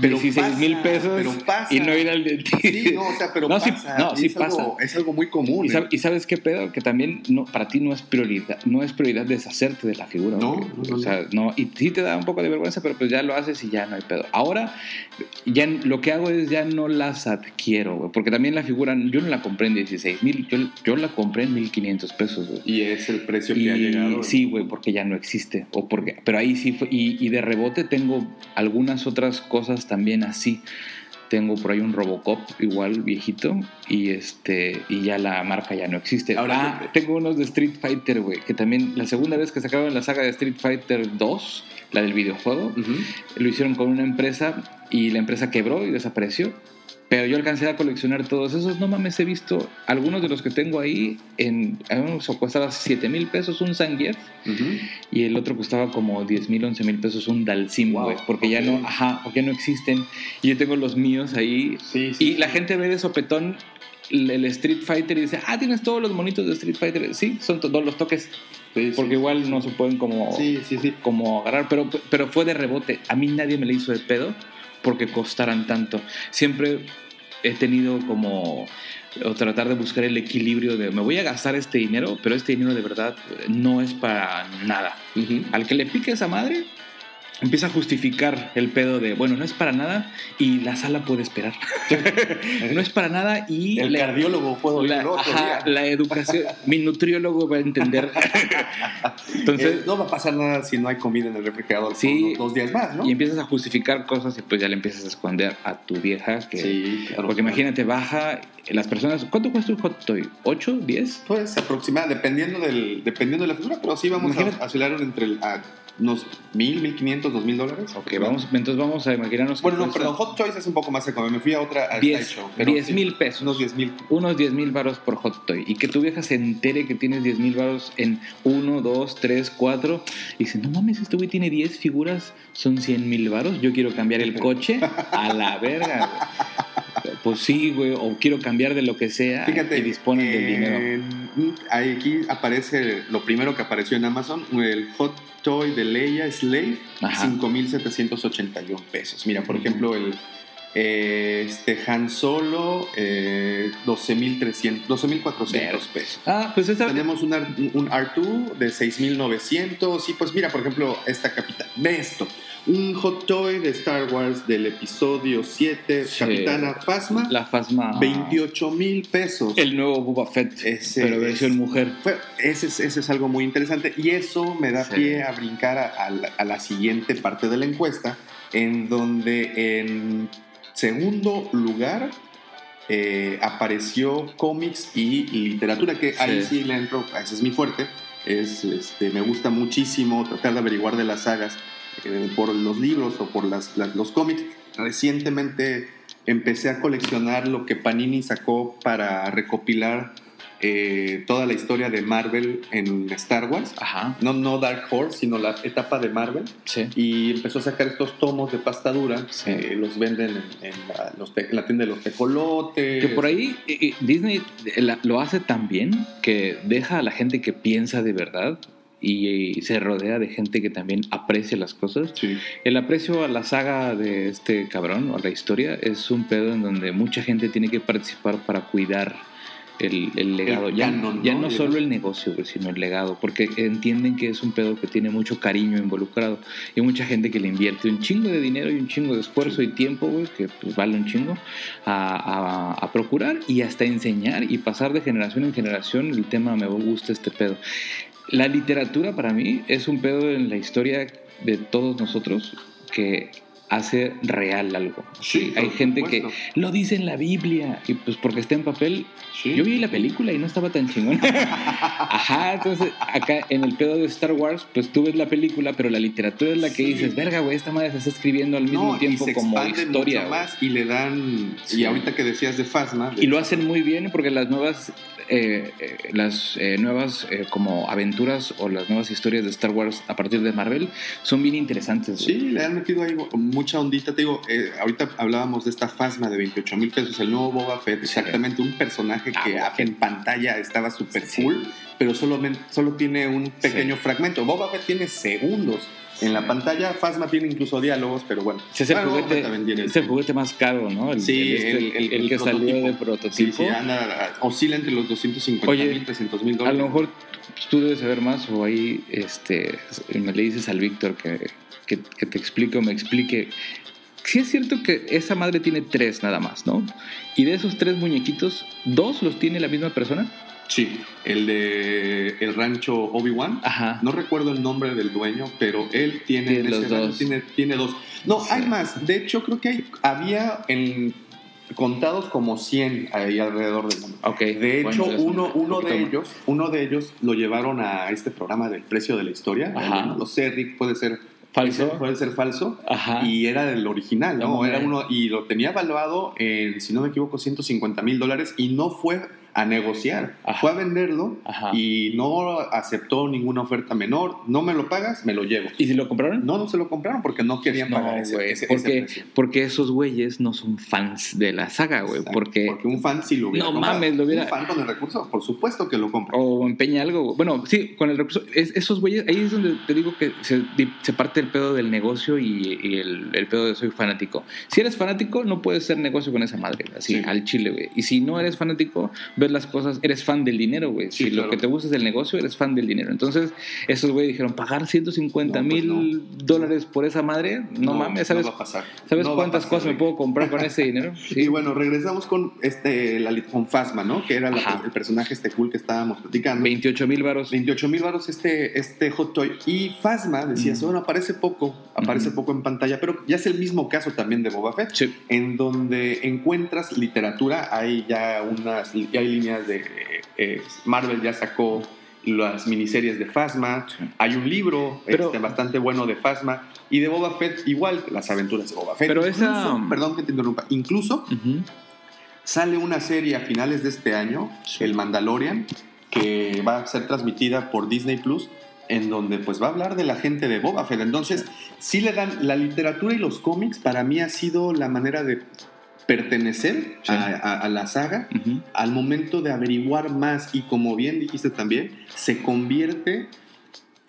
Pero 16 mil pesos y no ir al dentista. Sí, no, o sea, pero No, sí, pasa. no, sí es algo- pasa. es algo muy común. ¿Y, ¿eh? y sabes qué pedo? Que también no, para ti no es prioridad, no es prioridad deshacerte de la figura. No, no, no, o sea, no, y sí te da un poco de vergüenza, pero pues ya lo haces y ya no hay pedo. Ahora, ya lo que hago es ya no las adquiero, güey, porque también la figura, yo no la compré en 16 mil, yo, yo la compré en 1500 pesos, güey. Y es el precio que ha llegado. sí, güey, porque ya no existe. O porque, pero ahí sí fue. Y, y de rebote tengo algunas otras cosas también así. Tengo por ahí un Robocop igual viejito y este y ya la marca ya no existe. Ahora, ah, tengo unos de Street Fighter, güey, que también la segunda vez que sacaron la saga de Street Fighter 2, la del videojuego, lo hicieron con una empresa y la empresa quebró y desapareció. Pero yo alcancé a coleccionar todos esos. No mames, he visto algunos de los que tengo ahí. En, algunos costaba 7 mil pesos un Zangief Ujú. y el otro costaba como 10 mil, 11 mil pesos un Dalsim, Wow, güey. porque ya ok. no, ajá, porque ya no existen. Y yo tengo los míos ahí. Sí, sí, Y la sí. gente ve de sopetón el Street Fighter y dice, ah, tienes todos los monitos de Street Fighter. Sí, son todos los toques. Sí, Porque sí, igual sí. no se pueden como Sí, sí, sí. como agarrar, pero, pero fue de rebote. A mí nadie me le hizo de pedo porque costaran tanto. Siempre he tenido como o tratar de buscar el equilibrio de me voy a gastar este dinero, pero este dinero de verdad no es para nada. Ujú. Al que le pique esa madre, empieza a justificar el pedo de, bueno, no es para nada y la sala puede esperar. *laughs* no es para nada y El la- cardiólogo puedo la, otro ajá, día. la educación, mi nutriólogo va a entender. *laughs* Entonces, Eh, no va a pasar nada si no hay comida en el refrigerador Sí. por dos días más, ¿no? Y empiezas a justificar cosas y pues ya le empiezas a esconder a tu vieja. Que, Sí, claro. Porque imagínate, baja las personas. ¿Cuánto cuesta un hot toy? ¿8? ¿10? Pues aproximadamente, dependiendo, del, dependiendo de la figura, pero sí vamos Imagínate. a oscilar entre el- a unos mil, mil quinientos, dos mil dólares. Ok, vamos, entonces vamos a imaginarnos. Bueno, no, perdón, Hot Choice es un poco más económico. Me fui a otra, a 10 Sideshow, pero 10 sí, mil pesos. Unos 10 mil. Unos 10 mil varos por hot toy. Y que tu vieja se entere que tienes 10 mil varos en 1, 2, 3, 4. Y dice, no mames, este güey tiene 10 figuras, son 100 mil varos. Yo quiero cambiar el *laughs* coche a la verga, güey. Pues sí, güey, o quiero cambiar de lo que sea Fíjate, y disponen del dinero. aquí aparece lo primero que apareció en Amazon, el Hot Toy de Leia Slave, Ajá. 5.781 pesos. Mira, por ejemplo, el, Eh, este Han Solo, eh, 12.300, 12.400 pesos. Ah, pues esa. Tenemos un, un R2 de 6.900. Y pues mira, por ejemplo, esta capitana. Ve esto. Un hot toy de Star Wars del episodio 7, Sí. Capitana Phasma, La Fasma. 28 mil pesos. El nuevo Boba Fett. Ese pero versión es- mujer. Fue- ese, es, ese es algo muy interesante y eso me da Sí. pie a brincar a, a la, a la siguiente parte de la encuesta, en donde en segundo lugar eh, apareció cómics y literatura, que ahí Sí. sí le entro, ese es mi fuerte, es, este, me gusta muchísimo tratar de averiguar de las sagas eh, por los libros o por las, las- los cómics. Recientemente empecé a coleccionar lo que Panini sacó para recopilar eh, toda la historia de Marvel en Star Wars. Ajá. No, no Dark Horse, sino la etapa de Marvel. Sí. Y empezó a sacar estos tomos de pasta dura. Sí. eh, los venden en, en la, los te- en la tienda de los tecolotes. Que por ahí eh, Disney lo hace tan bien que deja a la gente que piensa de verdad y, se rodea de gente que también aprecia las cosas. Sí. El aprecio a la saga de este cabrón o a la historia es un pedo en donde mucha gente tiene que participar para cuidar el, el legado. El ya canon, ya ¿no? no El- solo el negocio, sino el legado, porque entienden que es un pedo que tiene mucho cariño involucrado y mucha gente que le invierte un chingo de dinero y un chingo de esfuerzo y tiempo, güey, que pues, vale un chingo, a, a- a procurar y hasta enseñar y pasar de generación en generación el tema me gusta este pedo. La literatura para mí es un pedo en la historia de todos nosotros que hace real algo. Sí, hay gente que lo dice en la Biblia y pues porque está en papel. Sí. Yo vi la película y no estaba tan chingón. *laughs* Ajá, entonces acá en el pedo de Star Wars, pues tú ves la película, pero la literatura es la que Sí. dices, verga, güey, esta madre se está escribiendo al mismo No, tiempo y se como historia. mucho más y le dan. Y ahorita que decías de Phasma. de- Y lo hacen muy bien porque las nuevas, eh, eh, las eh, nuevas como aventuras o las nuevas historias de Star Wars a partir de Marvel son bien interesantes. Sí, le han metido ahí mucha ondita. Te digo, eh, ahorita hablábamos de esta Phasma de 28 mil pesos, el nuevo Boba Fett, exactamente un personaje Ah, que Fett. en pantalla estaba súper Sí. cool, pero solo, solo tiene un pequeño fragmento. Boba Fett tiene segundos. En la pantalla, Phasma tiene incluso diálogos, pero bueno. Es el, juguete, Fett también tiene- es el juguete más caro, ¿no? El, Sí, el, este, el- el- que salió de Sí, prototipo. sí, anda, oscila entre los 250 Oye, mil, 300 mil A dólares. lo mejor tú debes saber más o ahí este, me le dices al Víctor que, que, que te explique o me explique. Sí es cierto que esa madre tiene tres nada más, ¿no? Y de esos tres muñequitos, ¿dos los tiene la misma persona? Sí, el de el rancho Obi-Wan. Ajá. No recuerdo el nombre del dueño, pero él tiene, Tiene ese rancho dos. Tiene, tiene dos. No, Sí. hay más. De hecho, creo que hay, había en, contados como 100 ahí alrededor del mundo. Ok. De hecho, uno, uno de más. ellos, uno de ellos lo llevaron a este programa del precio de la historia. Ajá. No lo sé, Rick, puede ser ¿Falso? Puede ser falso. Ajá. Y era del original, ¿no? No, era uno, y lo tenía evaluado en, si no me equivoco, 150 mil dólares y no fue a negociar, Ajá. fue a venderlo Ajá. y no aceptó ninguna oferta menor. No me lo pagas, me lo llevo. ¿Y si lo compraron? No, no se lo compraron porque no querían No, pagar ese, güey, ese- ese porque, precio. porque esos güeyes no son fans de la saga, güey. Porque, porque un fan sí lo hubiera No comprado. mames, lo hubiera- Un fan con el recurso, por supuesto que lo compra. o empeña algo. Bueno, sí, con el recurso. es- esos güeyes, ahí es donde te digo que se, parte el pedo del negocio y, y el, el pedo de soy fanático. Si eres fanático, no puedes hacer negocio con esa madre, así, Sí. al chile, güey. Y si no eres fanático, ves las cosas, eres fan del dinero, güey. Sí, si claro. lo que te gusta es el negocio, eres fan del dinero. Entonces, esos güeyes dijeron, pagar 150 No, pues mil no. dólares por esa madre, no, mames, ¿sabes? No va a pasar. ¿Sabes No va a cuántas pasar, cosas me puedo comprar con ese dinero? *laughs* Y bueno, regresamos con este la, con Fasma, ¿no? Que era la- el personaje este cool que estábamos platicando. 28 mil varos. 28 mil baros este, este hot toy. Y Fasma, decías, Ujú. bueno, aparece poco, aparece poco en pantalla, pero ya es el mismo caso también de Boba Fett, Sí. en donde encuentras literatura, hay ya unas, ya hay líneas de eh, Marvel ya sacó las miniseries de Fasma, Sí. hay un libro Pero- este, bastante bueno de Fasma, y de Boba Fett igual, las aventuras de Boba Fett. Pero esa- Perdón que te interrumpa, incluso. Sale una serie a finales de este año, Sí. El Mandalorian, que va a ser transmitida por Disney Plus, en donde pues va a hablar de la gente de Boba Fett. Entonces, sí le dan la literatura y los cómics, para mí ha sido la manera de pertenecer Sí. a, a- a la saga al momento de averiguar más y como bien dijiste también, se convierte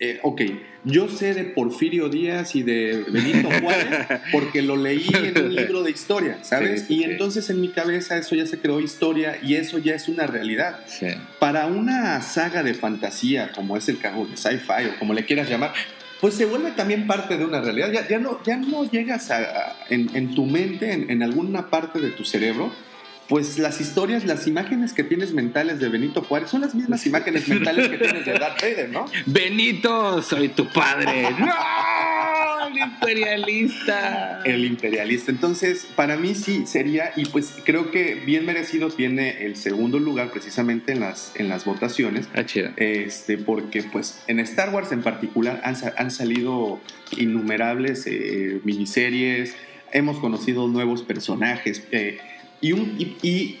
eh, ok, yo sé de Porfirio Díaz y de Benito *laughs* Juárez porque lo leí en un *laughs* libro de historia, ¿sabes? Sí, y sí. entonces en mi cabeza eso ya se creó historia y eso ya es una realidad. Sí. Para una saga de fantasía, como es el caso de sci-fi o como le quieras llamar, pues se vuelve también parte de una realidad. Ya, ya, no, ya no llegas a, a- en, en tu mente, en, en alguna parte de tu cerebro, pues las historias, las imágenes que tienes mentales de Benito Juárez son las mismas imágenes mentales que tienes de Darth Vader, ¿no? Benito, soy tu padre. ¡No! *laughs* El imperialista. El imperialista. Entonces, para mí sí sería, y pues creo que bien merecido tiene el segundo lugar precisamente en las, en las votaciones. Ah, chido. Este, porque pues en Star Wars en particular han, han salido innumerables eh, miniseries, hemos conocido nuevos personajes eh, y, un, y, y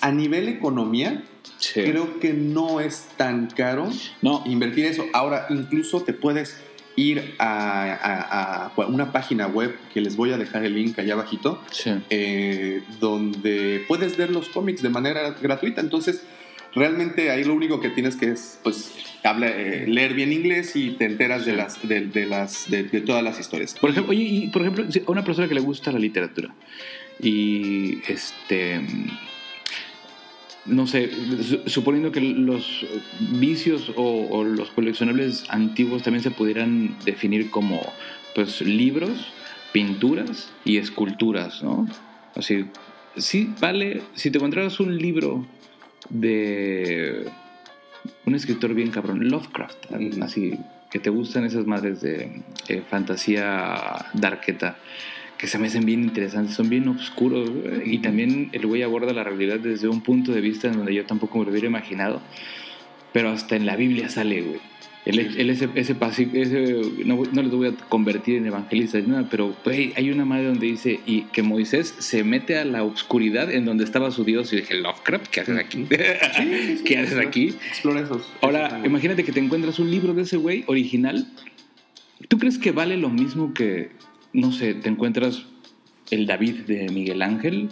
a nivel economía Sí. creo que no es tan caro No, invertir eso. Ahora incluso te puedes ir a, a- a una página web que les voy a dejar el link allá abajito sí. eh, donde puedes ver los cómics de manera gratuita. Entonces, realmente ahí lo único que tienes que es, pues, habla, eh, leer bien inglés y te enteras de las, de, de las, de, de todas las historias. Por ejemplo, oye, y por ejemplo, a una persona que le gusta la literatura y este no sé, su- suponiendo que los vicios o, o los coleccionables antiguos también se pudieran definir como pues libros, pinturas y esculturas, ¿no? Así, sí, vale, si te encontraras un libro de un escritor bien cabrón, Lovecraft, así que te gustan esas madres de eh, fantasía darketa que se me hacen bien interesantes, son bien oscuros y también el güey aborda la realidad desde un punto de vista en donde yo tampoco me lo hubiera imaginado, pero hasta en la Biblia sale, güey. Él, Sí. él ese, ese, ese no, no les voy a convertir en evangelistas ni nada, pero güey, hay una madre donde dice y que Moisés se mete a la oscuridad en donde estaba su Dios y dije, Lovecraft, ¿qué haces aquí? Sí, *laughs* sí, sí. ¿Qué haces aquí? Explora esos. Ahora, imagínate que te encuentras un libro de ese güey original. ¿Tú crees que vale lo mismo que, no sé, te encuentras el David de Miguel Ángel?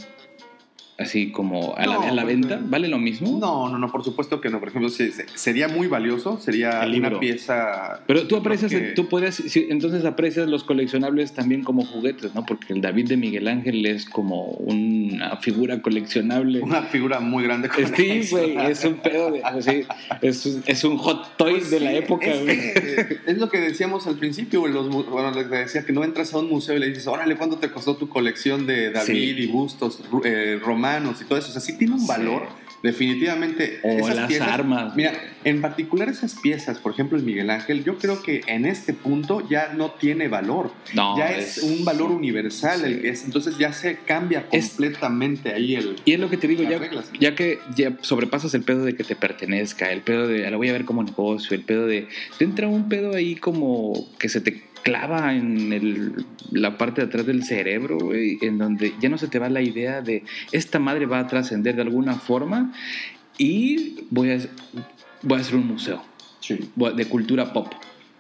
Así como a la, a venta. ¿Vale lo mismo? No, no, no, por supuesto que no. Por ejemplo, sería muy valioso, sería una pieza... Pero tú aprecias, que- tú podrías, sí, entonces aprecias los coleccionables también como juguetes, ¿no? Porque el David de Miguel Ángel es como una figura coleccionable. Una figura muy grande. Sí, güey, es un pedo de, pues sí, es, es un hot toy Pues de sí, la época, es, que, es lo que decíamos al principio, los bueno, les decía que no entras a un museo y le dices, órale, ¿cuánto te costó tu colección de David Sí. y bustos eh, romanos y todo eso? O sea, sí tiene un Sí. valor, definitivamente. O Esas las piezas- armas. Mira, en particular esas piezas, por ejemplo, el Miguel Ángel, yo creo que en este punto ya no tiene valor. No, ya es, un valor universal, sí. el que es, entonces ya se cambia Es- completamente ahí el... Y es lo que te digo, ya, reglas. ya que ya sobrepasas el pedo de que te pertenezca, el pedo de lo voy a ver como negocio, el pedo de. Te entra un pedo ahí como que se te clava en el- la parte de atrás del cerebro, güey, en donde ya no se te va la idea de esta madre va a trascender de alguna forma y voy a, voy a hacer un museo Sí, de cultura pop.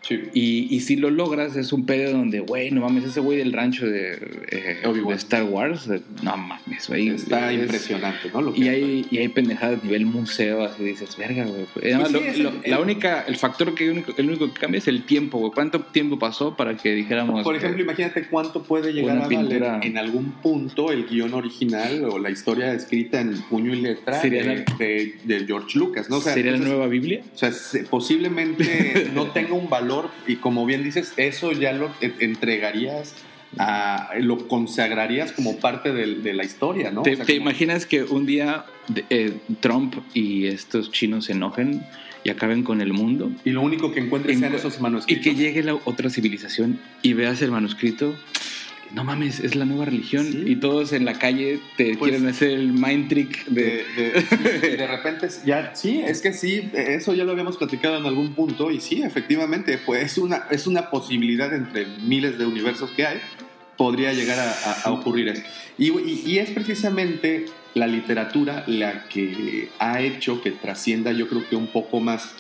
Sí. Y, y si lo logras, es un pedo donde, güey, no mames, ese güey del rancho de, eh, de Star Wars, no mames, güey. Está es- impresionante, ¿no? Lo que y hay, y hay pendejadas a nivel museo, así dices, verga, güey. Además, sí, la única, el factor que único, el único que cambia es el tiempo, güey. ¿Cuánto tiempo pasó para que dijéramos... Por que- ejemplo, imagínate cuánto puede llegar a valer en algún punto el guion original o la historia escrita en puño y letra Sería de, George Lucas, ¿no? O sea, ¿Sería la nueva Biblia? o sea, se- posiblemente *laughs* no tenga un valor y como bien dices, eso ya lo e- entregarías, a, lo consagrarías como parte de, la historia, ¿no? ¿Te, O sea, te como- imaginas que un día eh, Trump y estos chinos se enojen y acaben con el mundo? Y lo único que encuentres sean En- esos Y manuscritos. que llegue la otra civilización y veas el manuscrito. No mames, es la nueva religión. Sí. Y todos en la calle te Pues- quieren hacer el mind trick de. de, de- sí, *laughs* de repente ya sí es que sí eso ya lo habíamos platicado en algún punto y sí efectivamente pues es una es una posibilidad entre miles de universos que hay podría llegar a, a- a ocurrir esto y, y- y es precisamente la literatura la que ha hecho que trascienda yo creo que un poco más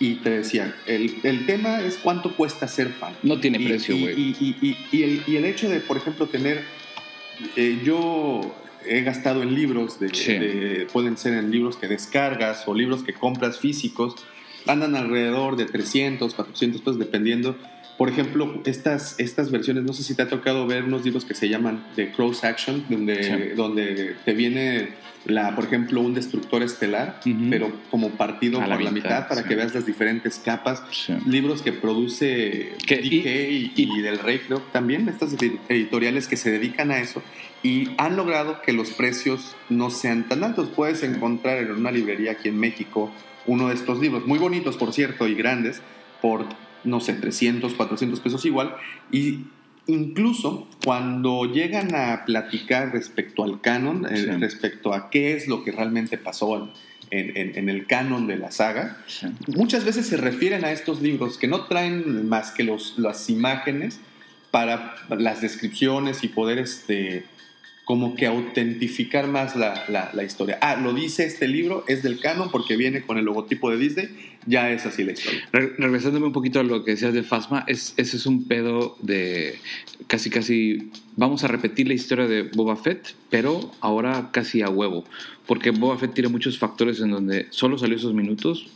y te decía el, el tema es cuánto cuesta ser fan No tiene y- precio, güey. Y, y- y- y el, y el hecho de, por ejemplo, tener. eh, yo he gastado en libros, de, Sí. de- pueden ser en libros que descargas o libros que compras físicos. andan alrededor de 300, 400 pesos, dependiendo. Por ejemplo, estas, estas versiones, no sé si te ha tocado ver unos libros que se llaman The Cross Action, donde, Sí. donde te viene, la, por ejemplo, un destructor estelar, Ujú. pero como partido A por la mitad, mitad para sí. que veas las diferentes capas. Sí. Libros que produce Que- y- DK y, y Del Rey, creo también, estas edi- editoriales que se dedican a eso y han logrado que los precios no sean tan altos. Puedes encontrar en una librería aquí en México uno de estos libros, muy bonitos por cierto y grandes, por no sé, 300, 400 pesos igual. Y incluso cuando llegan a platicar respecto al canon, eh, respecto a qué es lo que realmente pasó en, en- en- en el canon de la saga, Sí. muchas veces se refieren a estos libros que no traen más que los, las imágenes para las descripciones y poder este, como que autentificar más la, la- la historia. Ah, lo dice este libro, es del canon porque viene con el logotipo de Disney, ya es así la historia. Re- regresándome un poquito a lo que decías de Fasma, es, ese es un pedo de casi, casi. Vamos a repetir la historia de Boba Fett, pero ahora casi a huevo. Porque Boba Fett tiene muchos factores en donde solo salió esos minutos,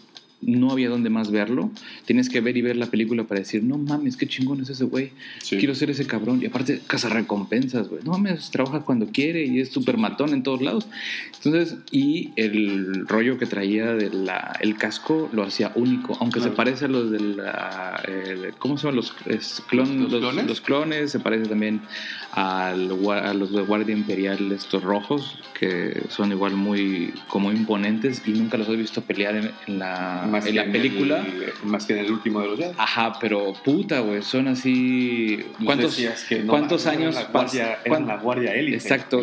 no había dónde más verlo. Tienes que ver y ver la película para decir, no mames, qué chingón es ese güey. Sí. Quiero ser ese cabrón. Y aparte, casa recompensas, güey. No mames, trabaja cuando quiere y es súper matón en todos lados. Entonces, y el rollo que traía del casco lo hacía único, aunque Claro. se parece a los de la. eh, ¿Cómo se llaman los, es, clon- ¿Los los, clones? los clones? Se parece también al, a los de Guardia Imperial, estos rojos, que son igual muy como imponentes y nunca los he visto pelear en, en la, Más en que la película. el- más que en el último de los Jedi. Ajá, pero puta, güey, son así. ¿Cuántos, que no, cuántos años la guardia, cuán- la guardia élite Exacto.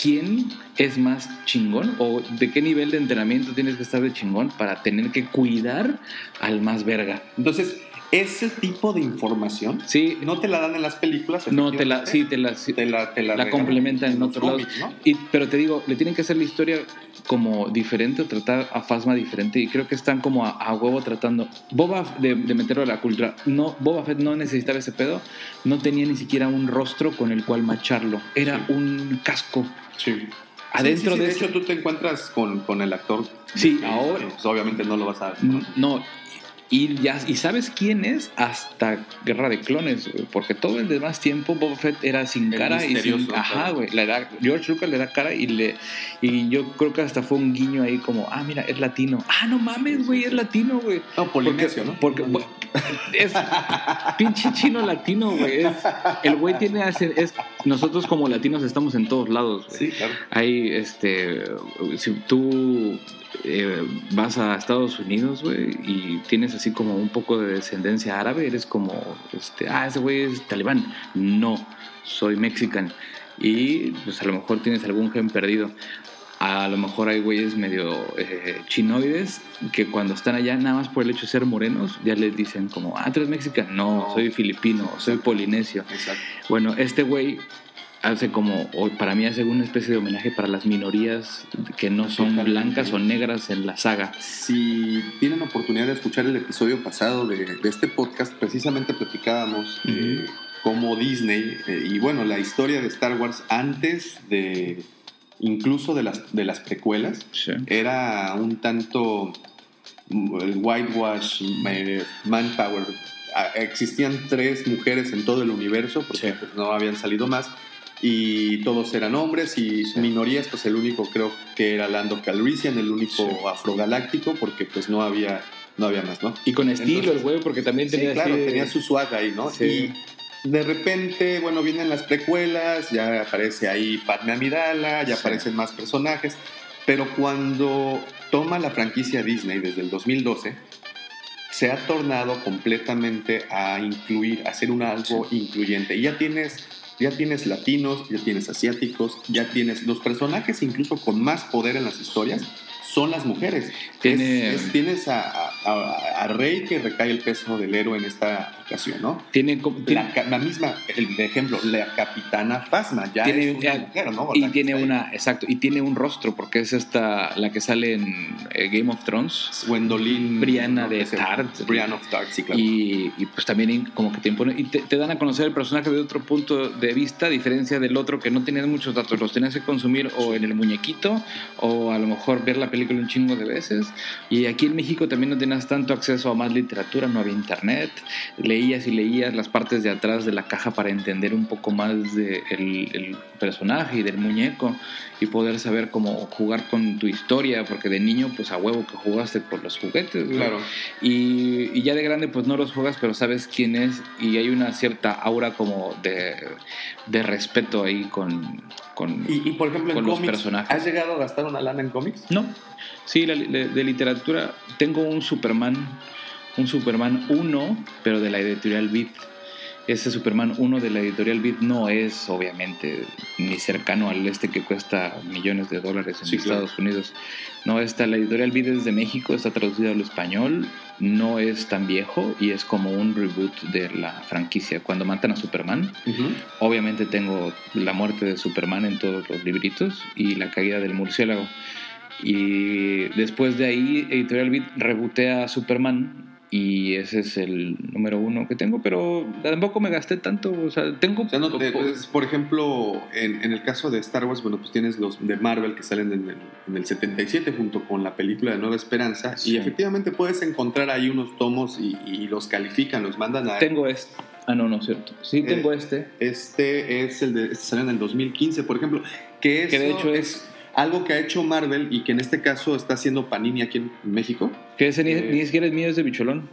¿Quién es más chingón? ¿O de qué nivel de entrenamiento tienes que estar de chingón para tener que cuidar al más verga? Entonces, ese tipo de información Sí, no te la dan en las películas. no te la, sí, te la, sí, te la, te la la complementan en los otros lados. ¿no? Y, pero te digo, le tienen que hacer la historia como diferente o tratar a Fasma diferente y creo que están como a, a huevo tratando Boba de, de meterlo a la cultura no Boba Fett no necesitaba ese pedo no tenía ni siquiera un rostro con el cual macharlo era Sí. un casco Sí. adentro Sí, sí, sí, de, de ese- hecho tú te encuentras con, con el actor. Sí, Eh, ahora- pues, obviamente no lo vas a. N- No, y, ya, y sabes quién es hasta Guerra de Clones, güey, porque todo el demás tiempo Boba Fett era sin El cara y sin. Ajá, güey. le da- George Lucas le da cara y le. Y yo creo que hasta fue un guiño ahí como, ah, mira, es latino. Ah, no mames, güey, es latino, güey. No, polinesio, ¿no? Porque *laughs* es pinche chino latino, güey. Es- el güey tiene. Es, nosotros como latinos estamos en todos lados, güey. Sí, claro. Hay, este, si tú eh, vas a Estados Unidos, güey, y tienes así como un poco de descendencia árabe, eres como, este, ah, ese güey es talibán. No, soy mexicano. Y pues a lo mejor tienes algún gen perdido. A lo mejor hay güeyes medio eh, chinoides que cuando están allá, nada más por el hecho de ser morenos, ya les dicen como, ah, tú eres mexicano. No, No. soy filipino, soy polinesio. Exacto. Bueno, este güey hace como, para mí hace una especie de homenaje para las minorías que no son Totalmente. blancas o negras en la saga. Si tienen oportunidad de escuchar el episodio pasado de, de este podcast, precisamente platicábamos eh, cómo Disney eh, y bueno, la historia de Star Wars antes de incluso de las, de las precuelas Sí. era un tanto mm, el whitewash, eh, manpower. Ah, Existían tres mujeres en todo el universo porque Sí. pues, no habían salido más y todos eran hombres y Sí. minorías, pues el único creo que era Lando Calrissian, el único Sí. afrogaláctico porque pues no había no había más, ¿no? Y con estilo Entonces- el güey, porque también Sí, tenía claro, así tenía su swag ahí, ¿no? Sí. Y de repente, bueno, vienen las precuelas, ya aparece ahí Padme Amidala, ya Sí. aparecen más personajes, pero cuando toma la franquicia Disney desde el 2012, se ha tornado completamente a incluir, a hacer un algo incluyente. Y ya tienes, ya tienes latinos, ya tienes asiáticos, ya tienes los personajes incluso con más poder en las historias. Son las mujeres. Tiene- Es- es- tienes a, a- a- a Rey que recae el peso del héroe en esta ocasión, ¿no? Tiene, La, la misma, el de ejemplo, la capitana Fasma, ya Tiene- es una ya- mujer, ¿no? y tiene una, exacto, y tiene un rostro, porque es esta, la que sale en eh, Game of Thrones. Gwendolyn. Brianna de que se- Tarth. Brianna of Tarth, sí, claro. Y, y, pues también como que te impone y te, te dan a conocer el personaje de otro punto de vista, a diferencia del otro que no tienes muchos datos, los tenías que consumir o en el muñequito o a lo mejor ver la película un chingo de veces. Y aquí en México también no tenías tenías tanto acceso a más literatura, no había internet, leías y leías las partes de atrás de la caja para entender un poco más del el personaje y del muñeco y poder saber cómo jugar con tu historia, porque de niño pues a huevo que jugaste por los juguetes, Claro. Y, y ya de grande pues no los juegas, pero sabes quién es y hay una cierta aura como de, de respeto ahí con... con Y, y, por ejemplo, en Con los cómics, personajes. ¿has llegado a gastar una lana en cómics? no, sí, la- de, de literatura tengo un Superman, un Superman 1, pero de la editorial Beat. Ese Superman 1 de la editorial Beat no es obviamente ni cercano al este que cuesta millones de dólares en Sí, claro. Estados Unidos. No, está la editorial Beat es de México, está traducido al español, no es tan viejo y es como un reboot de la franquicia. Cuando matan a Superman, Obviamente tengo la muerte de Superman en todos los libritos y la caída del murciélago. Y después de ahí, Editorial Beat rebotea a Superman y ese es el número uno que tengo, pero tampoco me gasté tanto. O sea, tengo. O sea, no te- pues, por ejemplo, en, en el caso de Star Wars, bueno, pues tienes los de Marvel que salen en el, en el 77 junto con la película de Nueva Esperanza Sí. y efectivamente puedes encontrar ahí unos tomos y, y los califican, los mandan a... tengo este. Ah, no, no cierto. Sí, tengo este. Este es el de... Este salió en el 2015, por ejemplo, que, Que de hecho es algo que ha hecho Marvel y que en este caso está haciendo Panini aquí en México. Que ese ni, Eh, ni siquiera es mío, es de Bicholón.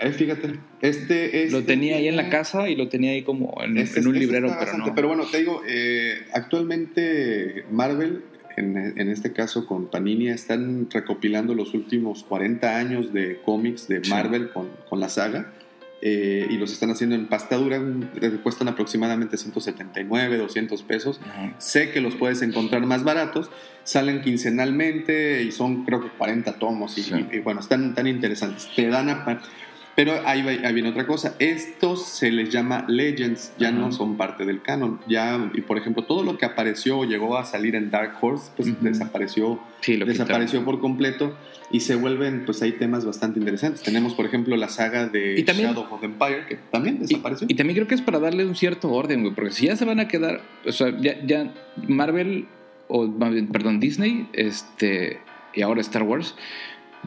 Eh, fíjate, este es... Lo tenía ahí en la casa y lo tenía ahí como en, Este- en un este librero, pero bastante- no. Pero bueno, te digo, eh, actualmente Marvel, en, en este caso con Panini, están recopilando los últimos 40 años de cómics de Sí. Marvel con, con la saga. Eh, y los están haciendo en pasta dura, un- cuestan aproximadamente 179, 200 pesos. Ajá. Sé que los puedes encontrar más baratos, salen quincenalmente y son creo que 40 tomos y, Sí. y- y bueno, están tan interesantes. Te dan a... Pero ahí, va- ahí viene otra cosa. Estos se les llama Legends, ya no son parte del canon. Ya, y por ejemplo, todo lo que apareció o llegó a salir en Dark Horse, pues Ujú. desapareció, Sí, quitaron. desapareció por completo y se vuelven, pues hay temas bastante interesantes. Tenemos, por ejemplo, la saga de Y también- Shadow of the Empire, que también desapareció. Y, y también creo que es para darle un cierto orden, güey, porque si ya se van a quedar, o sea, ya, ya Marvel, o perdón, Disney, este, y ahora Star Wars,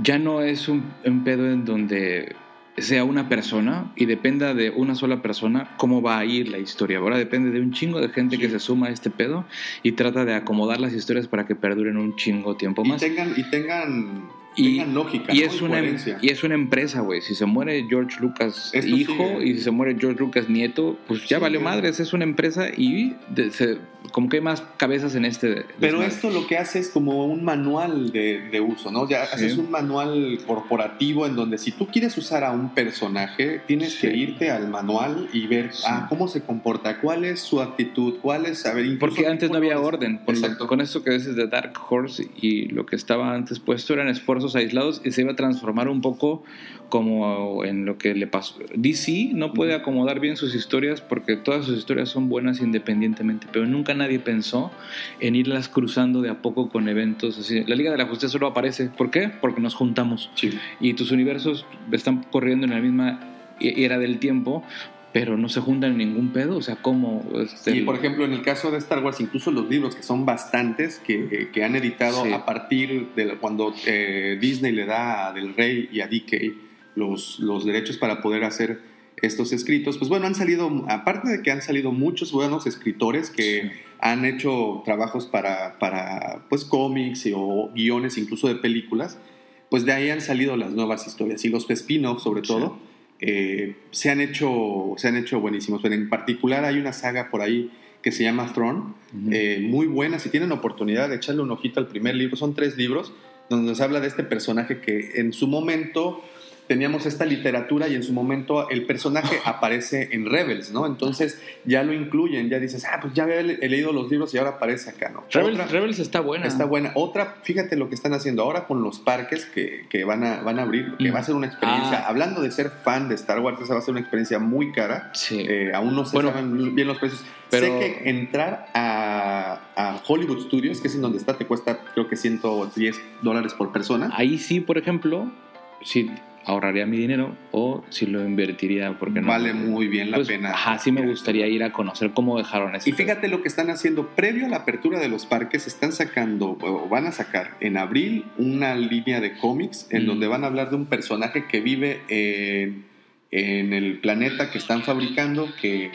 ya no es un, un pedo en donde sea una persona y dependa de una sola persona cómo va a ir la historia. Ahora depende de un chingo de gente que se suma a este pedo y trata de acomodar las historias para que perduren un chingo tiempo y más. tengan, y tengan, Y- lógica. Y ¿no? es, una, em, y es una empresa, güey. Si se muere George Lucas Esto hijo sigue. y si se muere George Lucas nieto, pues ya Sí, valió madres. Es una empresa y de- se- como que hay más cabezas en este. Pero desmadre. esto lo que hace es como un manual de, de uso, ¿no? Ya Sí. haces un manual corporativo en donde si tú quieres usar a un personaje, tienes Sí. que irte al manual y ver ah, cómo se comporta, cuál es su actitud, cuál es, a ver, Porque antes no había orden. Por lo- Exacto. con esto que dices de Dark Horse y lo que estaba antes puesto eran esfuerzos aislados y se iba a transformar un poco como en lo que le pasó. DC no puede acomodar bien sus historias porque todas sus historias son buenas independientemente, pero nunca nadie pensó en irlas cruzando de a poco con eventos así. La Liga de la Justicia solo aparece. ¿Por qué? Porque nos juntamos Sí. y tus universos están corriendo en la misma era del tiempo. Pero no se juntan en ningún pedo, o sea, ¿cómo? Este, Y por ejemplo, en el caso de Star Wars, incluso los libros, que son bastantes, que, que han editado Sí. a partir de cuando eh, Disney le da a Del Rey y a DK los, los derechos para poder hacer estos escritos, pues bueno, han salido, aparte de que han salido muchos buenos escritores que Sí. han hecho trabajos para, para pues cómics y- o guiones incluso de películas, pues de ahí han salido las nuevas historias y los spin-offs sobre Sí. Eh, se han hecho se han hecho buenísimos pero en particular hay una saga por ahí que se llama Throne eh, muy buena si tienen oportunidad de echarle un ojito al primer libro son tres libros donde nos habla de este personaje que en su momento teníamos esta literatura y en su momento el personaje aparece en Rebels, ¿no? Entonces ya lo incluyen, ya dices, ah, pues ya he, leído los libros y ahora aparece acá, ¿no? Rebels, Otra- Rebels está buena. Está buena. Otra, fíjate lo que están haciendo ahora con los parques que, que van, a, van a abrir, que Mm. va a ser una experiencia. Ah. Hablando de ser fan de Star Wars, esa va a ser una experiencia muy cara. Sí. Eh, aún no se Bueno, saben bien los precios. pero- Sé que entrar a, a Hollywood Studios, que es en donde está, te cuesta creo que 110 dólares por persona. Ahí sí, por ejemplo, si ahorraría mi dinero o si lo invertiría porque no vale muy bien la Pues, pena. Ajá, sí me gustaría ir a conocer cómo dejaron ese Y fíjate lo que están haciendo. Previo a la apertura de los parques, están sacando, o van a sacar en abril una línea de cómics en Mm. donde van a hablar de un personaje que vive en, en el planeta que están fabricando, que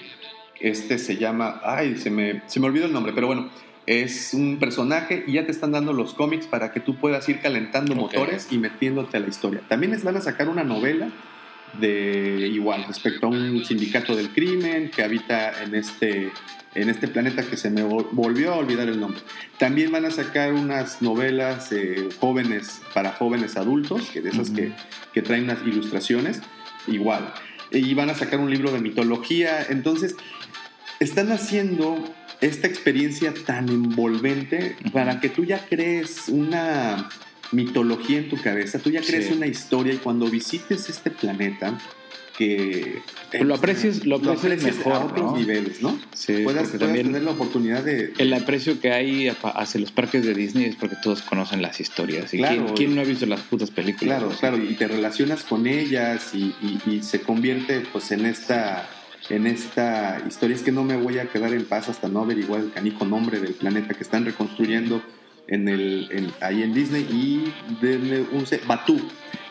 este se llama, ay, se me, se me olvidó el nombre, pero bueno, es un personaje y ya te están dando los cómics para que tú puedas ir calentando motores y metiéndote a la historia. También les van a sacar una novela de igual respecto a un sindicato del crimen que habita en este en este planeta que se me vol- volvió a olvidar el nombre. También van a sacar unas novelas eh, jóvenes para jóvenes adultos, que de esas que, que traen unas ilustraciones, igual. Y van a sacar un libro de mitología. Entonces, están haciendo esta experiencia tan envolvente para que tú ya crees una mitología en tu cabeza, tú ya crees Sí. una historia y cuando visites este planeta, que Pues lo aprecies- lo aprecies mejor, a otros ¿no? niveles, ¿no? Sí, puedas, porque puedas también tener la oportunidad de... el aprecio que hay hacia los parques de Disney es porque todos conocen las historias. ¿Y Claro. quién, quién no ha visto las putas películas? Claro, claro, y te relacionas con ellas y, y- y se convierte pues en esta en esta historia. Es que no me voy a quedar en paz hasta no averiguar el canijo nombre del planeta que están reconstruyendo en el, en- ahí en Disney y denle un se- Batú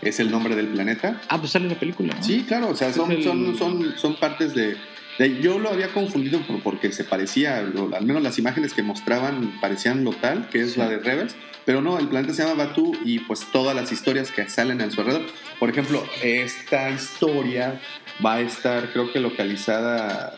es el nombre del planeta. Ah, pues sale la película, ¿no? Sí, claro, o sea, son, el- son, son, son partes de, de- Yo lo había confundido por- porque se parecía, lo- al menos las imágenes que mostraban parecían lo tal, que es Sí. la de Rebels, pero no, el planeta se llama Batu y pues todas las historias que salen a su alrededor. Por ejemplo, esta historia va a estar, creo que localizada.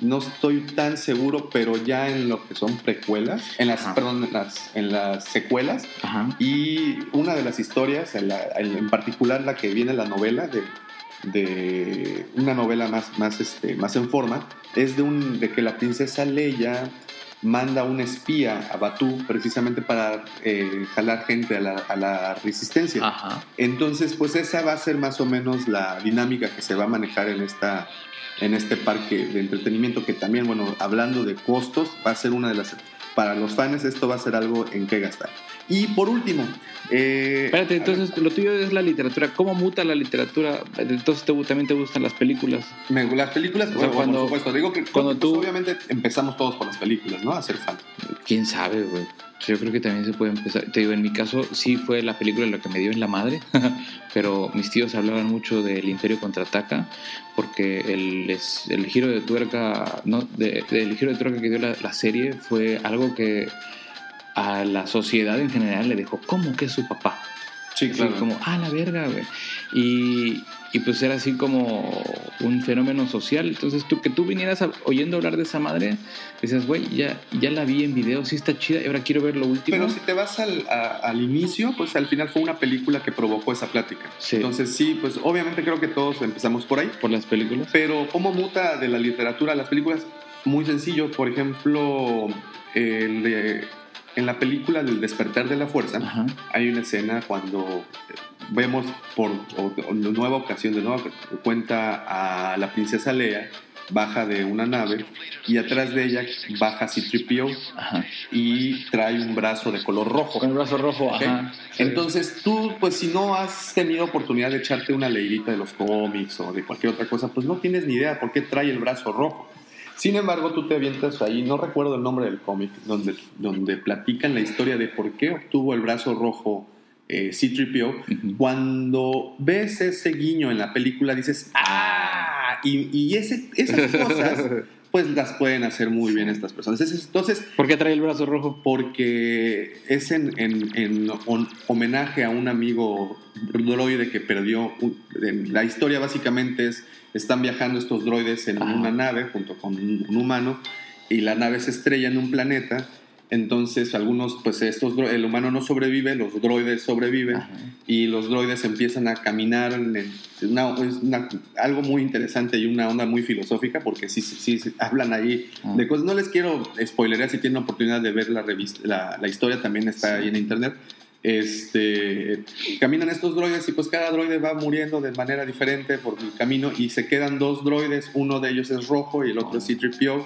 No estoy tan seguro, pero ya en lo que son precuelas, en las, Ajá. perdón, en las, en las secuelas, Ajá. y una de las historias, en, la- en particular la que viene en la novela, de, de una novela más, más, este, más en forma, es de, un, de que la princesa Leia manda un espía a Batú precisamente para eh, jalar gente a la, a la resistencia. Ajá. Entonces, pues esa va a ser más o menos la dinámica que se va a manejar en esta en este parque de entretenimiento que también, bueno, hablando de costos, va a ser una de las para los fans esto va a ser algo en qué gastar. Y por último, eh, Espérate, entonces lo tuyo es la literatura. ¿Cómo muta la literatura? Entonces te, también te gustan las películas. me- las películas, O sea, cuando- por supuesto, digo que cuando pues, tú- obviamente empezamos todos por las películas, ¿no? A ser fan. ¿Quién sabe, güey? Yo creo que también se puede empezar. Te digo, en mi caso sí fue la película lo que me dio en la madre, *laughs* pero mis tíos hablaban mucho del Imperio contraataca, porque el, el giro de tuerca, no, de- del giro de tuerca que dio la, la serie fue algo que a la sociedad en general le dejó, ¿cómo que es su papá? Sí, Así como, ah, la verga, güey. Y, y pues era así como un fenómeno social. Entonces, tú que tú vinieras a- oyendo hablar de esa madre, decías, güey, ya, ya la vi en video, sí está chida, y ahora quiero ver lo último. Pero si te vas al, a- al inicio, pues al final fue una película que provocó esa plática. Sí. Entonces sí, pues obviamente creo que todos empezamos por ahí. por las películas. Pero ¿cómo muta de la literatura a las películas? Muy sencillo. Por ejemplo, el de- en la película del despertar de la fuerza Ajá. hay una escena cuando eh, vemos por o- nueva ocasión, de nueva cuenta a la princesa Leia baja de una nave y atrás de ella baja C-3PO Ajá. y trae un brazo de color rojo. El brazo rojo, ajá. Sí. Entonces tú, pues si no has tenido oportunidad de echarte una leidita de los cómics o de cualquier otra cosa, pues no tienes ni idea por qué trae el brazo rojo. Sin embargo, tú te avientas ahí, no recuerdo el nombre del cómic, donde, donde platican la historia de por qué obtuvo el brazo rojo eh, C-3PO. Ujú. Cuando ves ese guiño en la película, dices, ¡ah! Y, y ese- esas cosas, *laughs* pues las pueden hacer muy bien estas personas. Entonces, ¿Por qué trae el brazo rojo? porque es en, en- en homenaje a un amigo droide que perdió. un- en- la historia básicamente es, están viajando estos droides en Ajá. una nave junto con un, un humano y la nave se estrella en un planeta. Entonces algunos, pues estos, el humano no sobrevive, los droides sobreviven Ajá. y los droides empiezan a caminar. En una- es una- algo muy interesante y una onda muy filosófica porque sí, sí, sí, sí, hablan ahí Ah. de cosas. No les quiero spoilerear si tienen la oportunidad de ver la revista, la, la historia también está ahí en internet. Este, caminan estos droides y pues cada droide va muriendo de manera diferente por el camino y se quedan dos droides, uno de ellos es rojo y el otro es C-3PO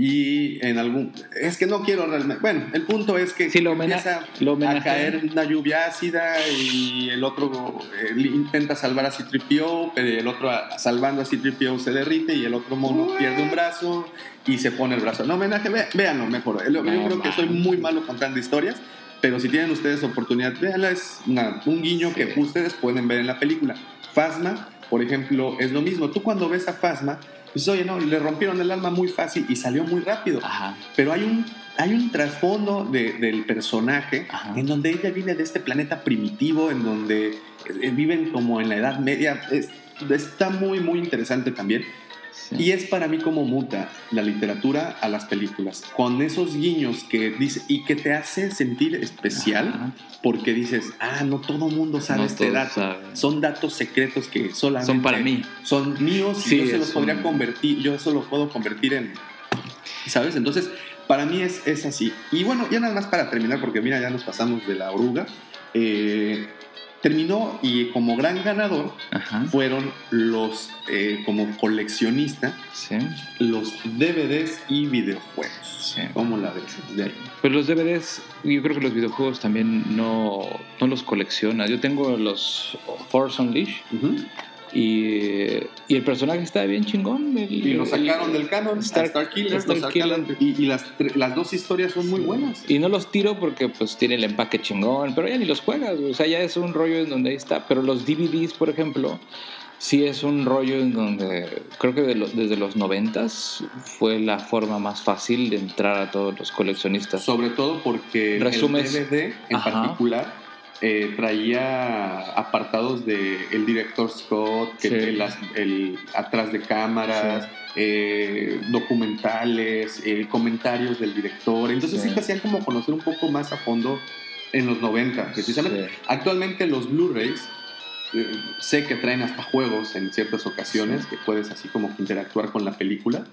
y en algún es que no quiero realmente bueno el punto es que Sí, lo empieza lo a caer una lluvia ácida y el otro él intenta salvar a C-3PO pero el otro salvando a C-3PO se derrite y el otro mono pierde un brazo y se pone el brazo. No homenaje véanlo mejor. Yo No creo que soy muy malo contando historias pero si tienen ustedes oportunidad véanla es una- un guiño Sí. que ustedes pueden ver en la película. Fasma por ejemplo es lo mismo. Tú cuando ves a Fasma dices oye no le rompieron el alma muy fácil y salió muy rápido Ajá. pero hay un, hay un trasfondo de- del personaje Ajá. en donde ella viene de este planeta primitivo, en donde eh, viven como en la Edad Media. Es- está muy, muy interesante también. Sí. Y es para mí como muta la literatura a las películas, con esos guiños que dice y que te hace sentir especial, Ajá. porque dices, ah, no todo mundo sabe No este dato. saben. Son datos secretos que solamente Son para mí. son míos y Sí, yo se los podría un- convertir, yo eso lo puedo convertir en, ¿sabes? Entonces, para mí es, es así. Y bueno, ya nada más para terminar, porque mira, ya nos pasamos de la oruga. eh, terminó y como gran ganador Ajá. fueron los, eh, como coleccionista, Sí. los DVDs y videojuegos. Sí. ¿Cómo la ves? De ahí. Pero los DVDs, yo creo que los videojuegos también no, no los coleccionas. Yo tengo los Force Unleashed Ujú. Y, y el personaje está bien chingón. el- Y lo el- sacaron del canon, Star- Star, Killer, Star y, y las, las dos historias son muy buenas. Y no los tiro porque pues tiene el empaque chingón, pero ya ni los juegas, o sea, ya es un rollo en donde ahí está. Pero los DVDs, por ejemplo, sí es un rollo en donde creo que de lo- desde los noventas fue la forma más fácil de entrar a todos los coleccionistas. Sobre todo porque Resumes. el DVD en Ajá. particular eh, traía apartados de el director Scott, que Sí. las- el atrás de cámaras, eh, documentales, eh, comentarios del director. Entonces sí. Te hacían como conocer un poco más a fondo en los 90, precisamente. Actualmente los Blu-rays sé que traen hasta juegos en ciertas ocasiones que puedes así como que interactuar con la película.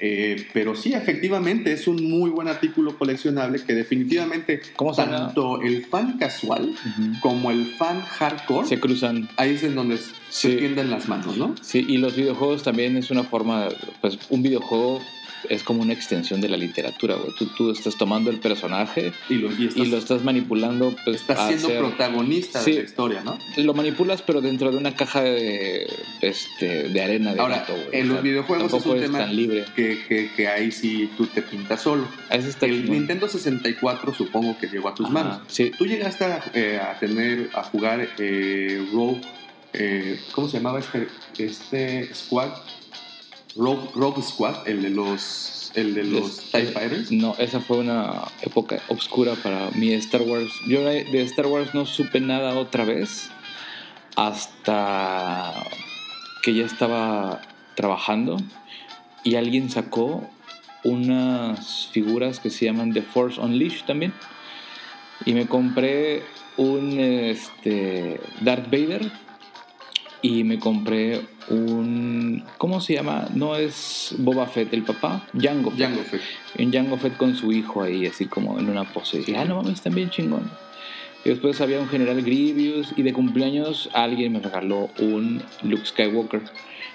Eh, pero sí, efectivamente, es un muy buen artículo coleccionable que definitivamente tanto el fan casual como el fan hardcore, Se cruzan. ahí es en donde se tienden las manos, ¿no? Sí, y los videojuegos también es una forma, pues un videojuego es como una extensión de la literatura, güey. Tú, tú estás tomando el personaje Y lo, y estás, y lo estás manipulando, pues estás siendo protagonista Sí. de la historia, ¿no? Lo manipulas, pero dentro de una caja de, este, de arena de Ahora, gato, güey. en O los sea, videojuegos es un es tema tan libre. que, que, que ahí sí tú te pintas solo. Está El. Nintendo 64 supongo que llegó a tus Ajá, manos. Sí, Tú llegaste a, eh, a tener, a jugar eh, Rogue, eh, ¿cómo se llamaba este, este squad? Rogue, Rogue Squad, el de los, el de los Es- TIE Fighters. No, esa fue una época oscura para mí Star Wars. Yo de de Star Wars no supe nada otra vez hasta que ya estaba trabajando y alguien sacó unas figuras que se llaman The Force Unleashed también. Y me compré un este, Darth Vader y me compré un... ¿Cómo se llama? No es Boba Fett el papá, Jango Fett. Jango Fett. Un Jango Fett con su hijo ahí, así como en una pose. Y dije, ah, no mames, están bien chingón. Y después había un General Grievous y de cumpleaños alguien me regaló un Luke Skywalker.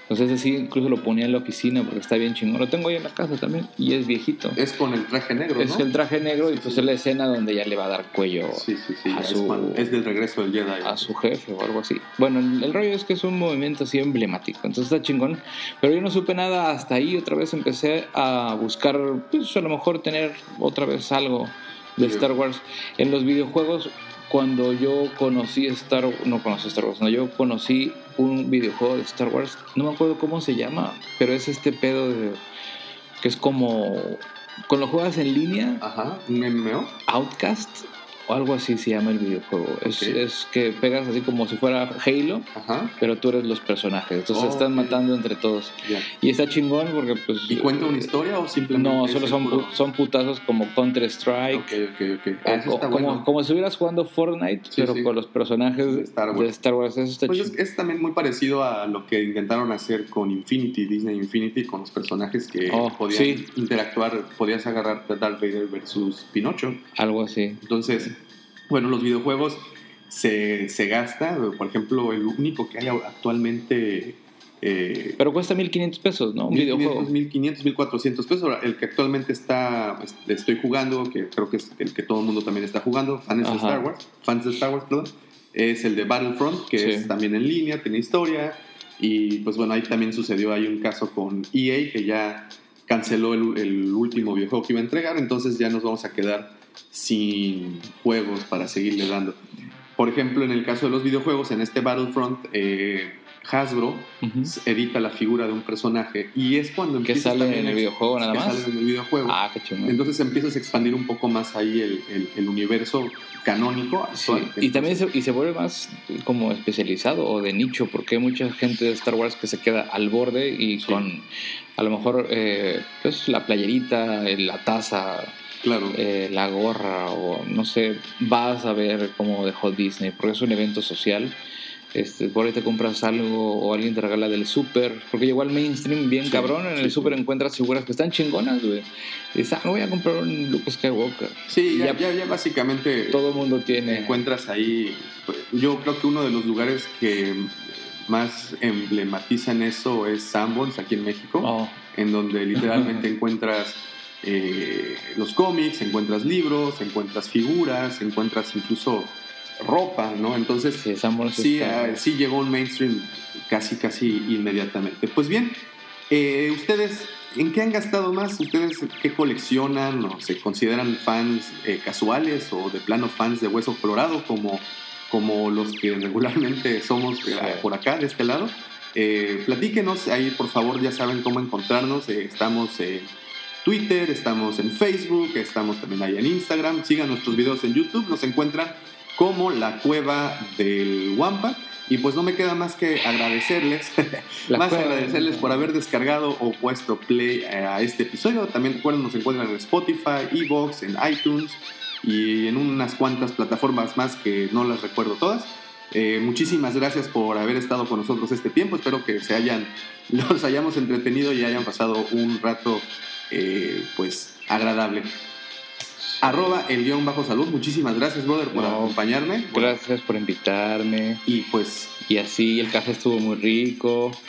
Entonces así incluso lo ponía en la oficina porque está bien chingón. Lo tengo ahí en la casa también y es viejito. Es con el traje negro, Es ¿no? el traje negro y pues sí. es la escena donde ya le va a dar cuello Sí, sí, sí. a su- es del regreso del Jedi. a su jefe o algo así. Bueno, el, el rollo es que es un movimiento así emblemático, entonces está chingón. Pero yo no supe nada hasta ahí, otra vez empecé a buscar, pues a lo mejor tener otra vez algo de. Star Wars. En los videojuegos, cuando yo conocí Star no conocí Star Wars, no, yo conocí un videojuego de Star Wars, no me acuerdo cómo se llama, pero es este pedo de que es como cuando juegas en línea, Ajá, un MMO. Outcast o algo así se llama el videojuego. Es, que pegas así como si fuera Halo, Ajá, pero tú eres los personajes. Entonces Oh, están matando entre todos. ya. Y está chingón porque pues... ¿Y cuenta una historia o simplemente.? No, solo son, puro- son putazos como Counter Strike. Ok, ok, ok. o Ah, está como, bueno. como si estuvieras jugando Fortnite, Sí, pero sí. con los personajes De de Star Star Wars. Wars. Eso está Pues es, es también muy parecido a lo que intentaron hacer con Infinity, Disney Infinity, con los personajes que Oh, podían sí. interactuar, podías agarrar Darth Vader versus Pinocho. Algo así. Entonces, bueno, los videojuegos se, se gasta, por ejemplo, el único que hay actualmente Eh, Pero cuesta 1500 pesos, ¿no? Un 1500, videojuego. 1500, 1400 pesos. Ahora, El que actualmente está, este, estoy jugando, que creo que es el que todo el mundo también está jugando, fans de. Star Wars, fans de Star Wars, perdón, es el de Battlefront, que Sí. es también en línea, tiene historia. Y pues bueno, ahí también sucedió, hay un caso con EA que ya canceló el, el último videojuego que iba a entregar, entonces ya nos vamos a quedar sin juegos para seguirle dando. Por ejemplo, en el caso de los videojuegos, en este Battlefront, eh, Hasbro edita la figura de un personaje y es cuando Que empiezas sale también en el videojuego nada que más. sale en el videojuego. Ah, qué chingón. Entonces empiezas a expandir un poco más ahí el, el- el universo canónico. Sí, y también se, y se vuelve más como especializado o de nicho, porque hay mucha gente de Star Wars que se queda al borde y Sí. con a lo mejor eh, pues, la playerita, la taza, claro, eh, la gorra o no sé, vas a ver cómo dejó Disney, porque es un evento social. Este, por ahí te compras algo o alguien te regala del súper, porque llegó al mainstream bien Sí, cabrón. En sí, el súper encuentras figuras que están chingonas, güey. Dices, ah, me voy a comprar un Luke Skywalker. sí, ya, ya- básicamente Todo el mundo tiene. encuentras ahí. Yo creo que uno de los lugares que más emblematizan eso es Sanborns aquí en México. Oh, en donde literalmente *laughs* encuentras eh, los cómics, encuentras libros, encuentras figuras, encuentras incluso ropa, ¿no? Entonces, sí, sí, ah, sí llegó un mainstream casi, casi inmediatamente. Pues bien, eh, ustedes, ¿en qué han gastado más? ¿Ustedes qué coleccionan o se consideran fans eh, casuales o de plano fans de Hueso Colorado como, como los que *laughs* regularmente somos Sí. por acá, de este lado? Eh, platíquenos, ahí por favor ya saben cómo encontrarnos. estamos Twitter, estamos en Facebook, estamos también ahí en Instagram. Sigan nuestros videos en YouTube, nos encuentran como la cueva del Wampa. Y pues no me queda más que agradecerles, *laughs* más agradecerles por haber descargado o puesto play a este episodio. También recuerden, nos encuentran en Spotify, Evox, en iTunes y en unas cuantas plataformas más que no las recuerdo todas. Eh, muchísimas gracias por haber estado con nosotros este tiempo. Espero que se hayan, *laughs* los hayamos entretenido y hayan pasado un rato eh, pues agradable. Arroba el guion bajo salud. Muchísimas gracias, brother, por No, acompañarme. Gracias por invitarme. Y pues Y así, el café estuvo muy rico. *laughs*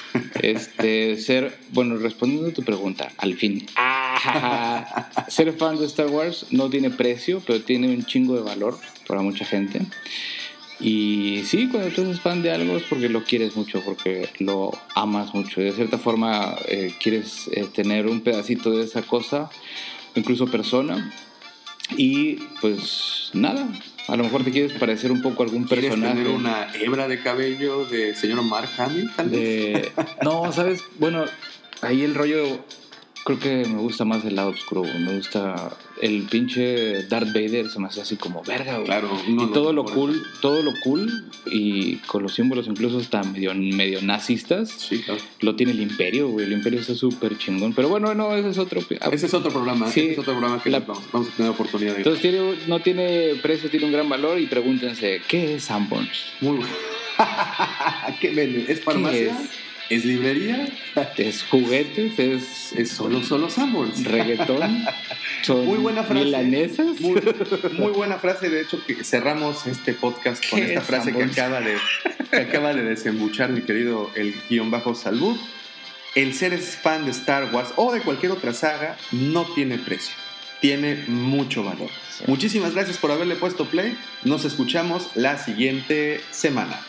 Este, ser, bueno, respondiendo a tu pregunta, al fin. Ah, *laughs* ser fan de Star Wars no tiene precio, pero tiene un chingo de valor para mucha gente. Y sí, cuando tú eres fan de algo es porque lo quieres mucho, porque lo amas mucho. De cierta forma eh, quieres eh, tener un pedacito de esa cosa, incluso persona. Y pues nada, a lo mejor te quieres parecer un poco a algún ¿Quieres personaje. tener una hebra de cabello de señor Mark Hamill? tal vez? De... No, ¿sabes? Bueno, ahí el rollo, creo que me gusta más el lado oscuro, güey. me gusta el pinche Darth Vader, se me hace así como verga, güey. Claro, uno Y todo lo cool, todo lo cool y con los símbolos incluso hasta medio, medio nazistas, Sí, claro. lo tiene el imperio, güey. El imperio está súper chingón. Pero bueno, no, ese es otro... Ese es otro programa, Sí. ese es otro programa que La- vamos, vamos a tener oportunidad de Entonces tiene, no tiene precio, tiene un gran valor y pregúntense, ¿qué es Sanborns? Muy bueno. *laughs* ¿Qué vende? ¿Es farmacia? ¿Qué ¿Es librería? *laughs* ¿Es juguetes? ¿Es, Es solo, solo Sanborns. *laughs* reggaetón? ¿Son Muy buena frase. milanesas? Muy, *laughs* muy buena frase, de hecho, que cerramos este podcast con ¿Qué esta es frase que acaba, de, que acaba de desembuchar mi querido el guion bajo salud. El ser es fan de Star Wars o de cualquier otra saga no tiene precio, tiene mucho valor. Sí. Muchísimas gracias por haberle puesto play. Nos escuchamos la siguiente semana.